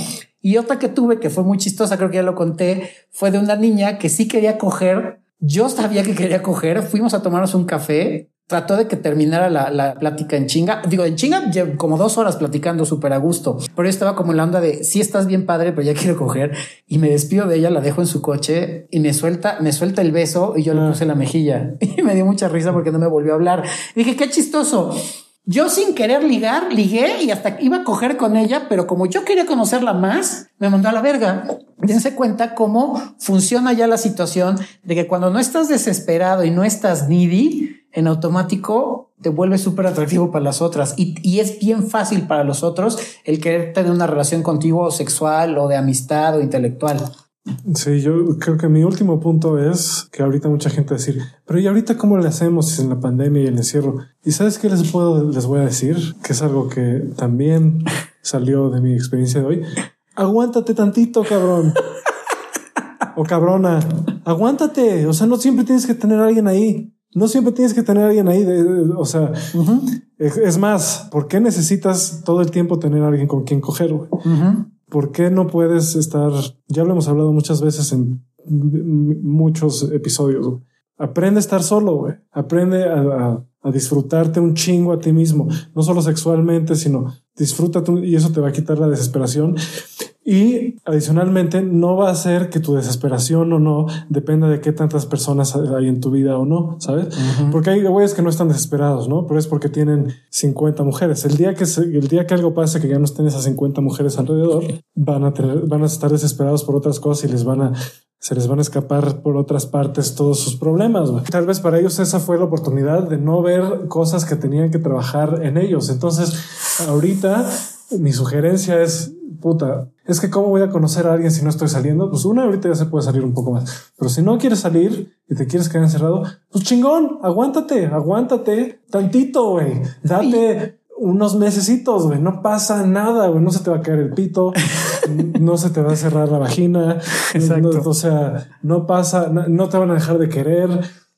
Y otra que tuve que fue muy chistosa, creo que ya lo conté, fue de una niña que sí quería coger. Yo sabía que quería coger. Fuimos a tomarnos un café trató de que terminara la, la, plática en chinga. Digo, en chinga, como dos horas platicando súper a gusto, pero yo estaba como en la onda de si estás bien padre, pero ya quiero coger y me despido de ella, la dejo en su coche y me suelta, me suelta el beso y yo le ah. puse la mejilla y me dio mucha risa porque no me volvió a hablar. dije, qué chistoso. Yo sin querer ligar, ligué y hasta iba a coger con ella, pero como yo quería conocerla más, me mandó a la verga. Dense cuenta cómo funciona ya la situación de que cuando no estás desesperado y no estás needy, en automático te vuelve súper atractivo para las otras y, y, es bien fácil para los otros el querer tener una relación contigo sexual o de amistad o intelectual. Sí, yo creo que mi último punto es que ahorita mucha gente decir, pero ¿y ahorita cómo le hacemos en la pandemia y el encierro? ¿Y sabes qué les puedo, les voy a decir? Que es algo que también salió de mi experiencia de hoy. Aguántate tantito, cabrón. o cabrona. Aguántate. O sea, no siempre tienes que tener a alguien ahí. No siempre tienes que tener a alguien ahí. o sea, es, más, ¿por qué necesitas todo el tiempo tener a alguien con quien coger? ¿Por qué no puedes estar? Ya lo hemos hablado muchas veces en muchos episodios. Aprende a estar solo, güey. Aprende a, disfrutarte un chingo a ti mismo, no solo sexualmente, sino disfrútate y eso te va a quitar la desesperación. Y adicionalmente, no va a ser que tu desesperación o no dependa de qué tantas personas hay en tu vida o no, ¿sabes? Porque hay güeyes que no están desesperados, ¿no? Pero es porque tienen 50 mujeres. El día que el día que algo pase, que ya no estén esas 50 mujeres alrededor, van a tener, van a estar desesperados por otras cosas y les van a se les van a escapar por otras partes todos sus problemas. Tal vez para ellos esa fue la oportunidad de no ver cosas que tenían que trabajar en ellos. Entonces, ahorita mi sugerencia es puta, es que cómo voy a conocer a alguien si no estoy saliendo? Pues una ahorita ya se puede salir un poco más. Pero si no quieres salir y te quieres quedar encerrado, pues chingón, aguántate, aguántate tantito, güey. Date unos mesecitos, güey. No pasa nada, güey. No se te va a caer el pito, no se te va a cerrar la vagina. Exacto. o sea, no pasa, no te van a dejar de querer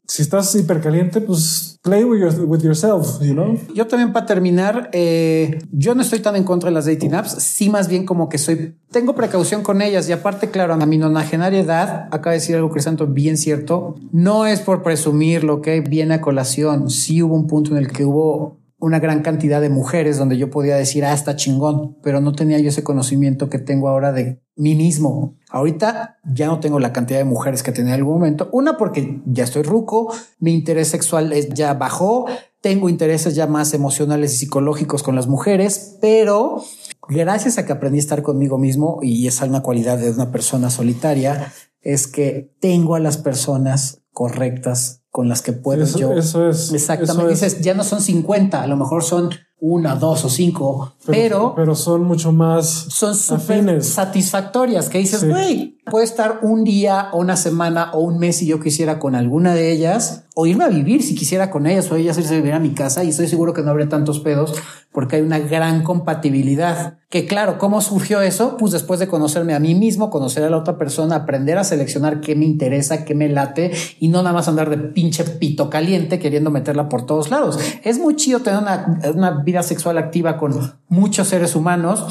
si estás hipercaliente, pues play with, yourself, you know? Yo también para terminar, eh, yo no estoy tan en contra de las dating apps, sí más bien como que soy, tengo precaución con ellas y aparte, claro, a mi nonagenaria edad, acaba de decir algo que santo bien cierto, no es por presumir lo que viene a colación, sí hubo un punto en el que hubo una gran cantidad de mujeres donde yo podía decir, ah, está chingón, pero no tenía yo ese conocimiento que tengo ahora de mí mismo. Ahorita ya no tengo la cantidad de mujeres que tenía en algún momento. Una porque ya estoy ruco, mi interés sexual ya bajó, tengo intereses ya más emocionales y psicológicos con las mujeres, pero gracias a que aprendí a estar conmigo mismo y esa es una cualidad de una persona solitaria, es que tengo a las personas correctas con las que puedo yo. Eso es. Exactamente. Dices, ya no son 50, a lo mejor son una, dos o cinco, pero, pero, son mucho más son súper satisfactorias que dices, güey, puede estar un día o una semana o un mes si yo quisiera con alguna de ellas o irme a vivir si quisiera con ellas o ellas irse a vivir a mi casa y estoy seguro que no habría tantos pedos porque hay una gran compatibilidad. Que claro, ¿cómo surgió eso? Pues después de conocerme a mí mismo, conocer a la otra persona, aprender a seleccionar qué me interesa, qué me late y no nada más andar de pinche pito caliente queriendo meterla por todos lados. Es muy chido tener una, una vida sexual activa con muchos seres humanos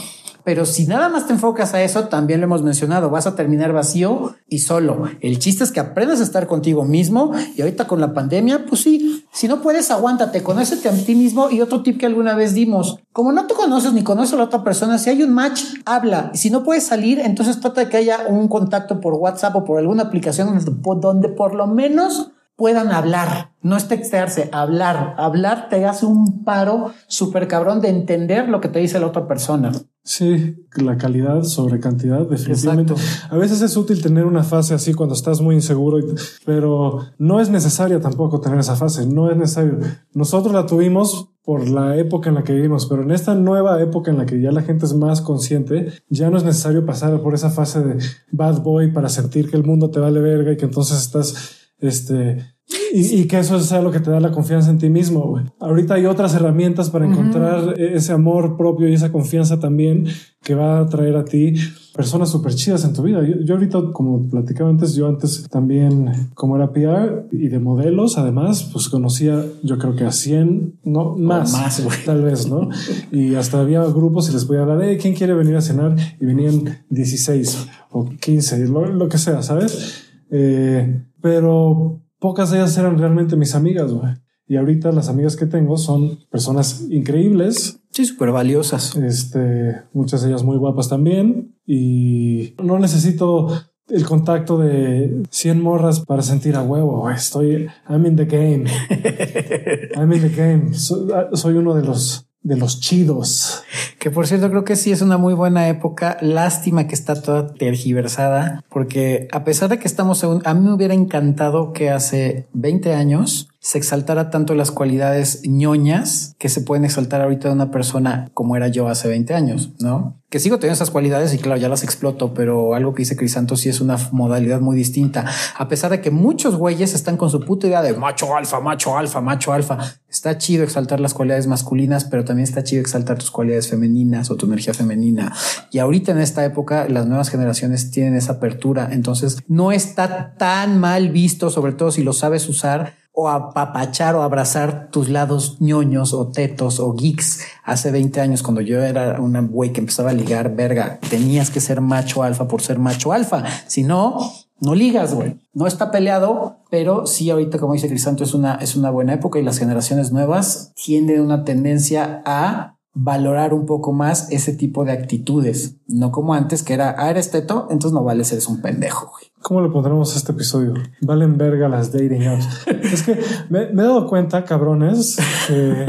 pero si nada más te enfocas a eso, también lo hemos mencionado, vas a terminar vacío y solo. El chiste es que aprendas a estar contigo mismo y ahorita con la pandemia, pues sí, si no puedes, aguántate, conócete a ti mismo y otro tip que alguna vez dimos. Como no te conoces ni conoces a la otra persona, si hay un match, habla. Si no puedes salir, entonces trata de que haya un contacto por WhatsApp o por alguna aplicación donde por lo menos puedan hablar, no es textearse, hablar. Hablar te hace un paro súper cabrón de entender lo que te dice la otra persona. Sí, la calidad sobre cantidad, definitivamente. A veces es útil tener una fase así cuando estás muy inseguro, pero no es necesaria tampoco tener esa fase, no es necesario. Nosotros la tuvimos por la época en la que vivimos, pero en esta nueva época en la que ya la gente es más consciente, ya no es necesario pasar por esa fase de bad boy para sentir que el mundo te vale verga y que entonces estás este, y, que eso sea lo que te da la confianza en ti mismo. Ahorita hay otras herramientas para encontrar ese amor propio y esa confianza también que va a traer a ti personas súper chidas en tu vida. Yo, ahorita, como platicaba antes, yo antes también, como era PR y de modelos, además, pues conocía, yo creo que a 100, no más, más tal vez, ¿no? y hasta había grupos y les voy a hablar, de ¿quién quiere venir a cenar? Y venían 16 o 15, lo, lo que sea, ¿sabes? Eh, pero pocas de ellas eran realmente mis amigas, güey. Y ahorita las amigas que tengo son personas increíbles. Sí, súper valiosas. Este, muchas de ellas muy guapas también. Y no necesito el contacto de 100 morras para sentir a huevo. Estoy, I'm in the game. I'm in the game. soy uno de los de los chidos. Que por cierto, creo que sí es una muy buena época. Lástima que está toda tergiversada, porque a pesar de que estamos en a mí me hubiera encantado que hace 20 años se exaltara tanto las cualidades ñoñas que se pueden exaltar ahorita de una persona como era yo hace 20 años, ¿no? Que sigo teniendo esas cualidades y claro, ya las exploto, pero algo que dice Crisanto sí es una modalidad muy distinta. A pesar de que muchos güeyes están con su puta idea de macho alfa, macho alfa, macho alfa. Está chido exaltar las cualidades masculinas, pero también está chido exaltar tus cualidades femeninas o tu energía femenina. Y ahorita en esta época las nuevas generaciones tienen esa apertura, entonces no está tan mal visto, sobre todo si lo sabes usar o apapachar o abrazar tus lados ñoños o tetos o geeks. Hace 20 años, cuando yo era una güey que empezaba a ligar, verga, tenías que ser macho alfa por ser macho alfa. Si no, no ligas, güey. No está peleado, pero sí ahorita, como dice Crisanto, es una, es una buena época y las generaciones nuevas tienen una tendencia a valorar un poco más ese tipo de actitudes, no como antes que era, ah, eres teto, entonces no vale ser un pendejo. Güey. ¿Cómo le pondremos a este episodio? Valen verga las dating apps. es que me, he dado cuenta, cabrones, que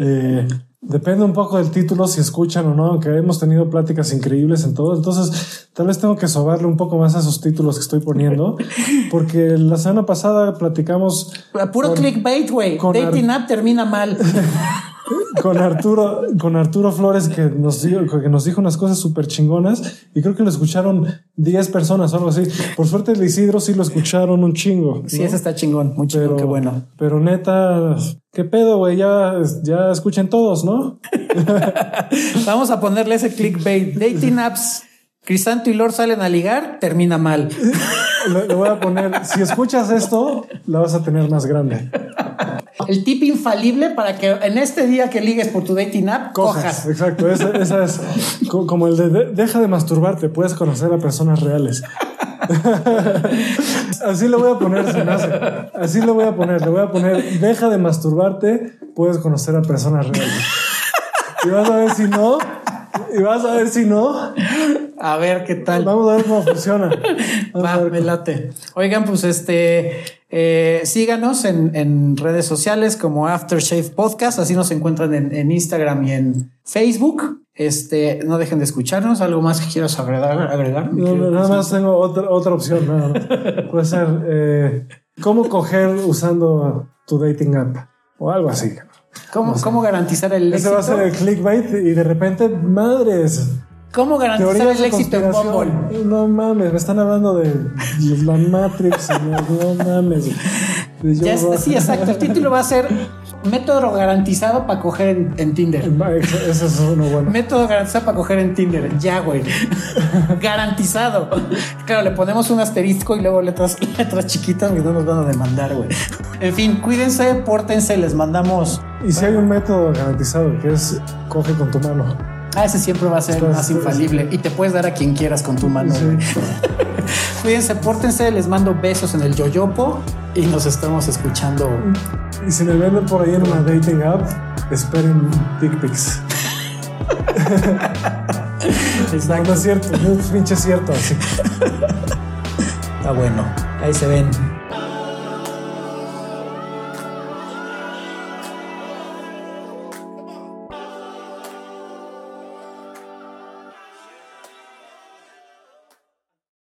eh, depende un poco del título, si escuchan o no, aunque hemos tenido pláticas increíbles en todo. Entonces, tal vez tengo que sobarle un poco más a esos títulos que estoy poniendo, porque la semana pasada platicamos. Puro clickbait, güey. Dating app termina mal. con Arturo, con Arturo Flores que nos dijo, que nos dijo unas cosas súper chingonas y creo que lo escucharon 10 personas o algo así. Por suerte el Isidro sí lo escucharon un chingo. Sí, ese está chingón, muy chingón, qué bueno. Pero neta, qué pedo, güey, ya, ya escuchen todos, ¿no? Vamos a ponerle ese clickbait. Dating apps. Crisanto y Lord salen a ligar, termina mal. le voy a poner, si escuchas esto, la vas a tener más grande. El tip infalible para que en este día que ligues por tu dating app, cojas. Exacto, esa, es como el de, deja de masturbarte, puedes conocer a personas reales. Así le voy a poner, Así le voy a poner, le voy a poner, deja de masturbarte, puedes conocer a personas reales. Y vas a ver si no, y vas a ver si no. A ver qué tal. Vamos a ver cómo funciona. Va, me late. Oigan, pues este, eh, síganos en, redes sociales como Aftershave Podcast, así nos encuentran en, Instagram y en Facebook. Este, no dejen de escucharnos. ¿Algo más que quieras agregar? No, nada más tengo otra, otra opción. Puede ser eh, cómo coger usando tu dating app o algo así. ¿Cómo, ¿Cómo garantizar el éxito? Ese va a ser el clickbait y de repente, madres, ¿Cómo garantizar el éxito en Bumble? No mames, me están hablando de la Matrix, no, mames. Ya sí, exacto. El título va a ser Método garantizado para coger en, Tinder. Eso es uno bueno. Método garantizado para coger en Tinder. Ya, güey. garantizado. Claro, le ponemos un asterisco y luego letras, letras chiquitas que no nos van a demandar, güey. En fin, cuídense, pórtense, les mandamos. Y si hay un método garantizado que es coge con tu mano. Ah, ese siempre va a ser más infalible y te puedes dar a quien quieras con tu mano. Cuídense, pórtense, les mando besos en el yoyopo y nos estamos escuchando. Y si me venden por ahí en una dating app, esperen dick pics. Exacto. No, es cierto, no es pinche cierto. Así. Está bueno. Ahí se ven.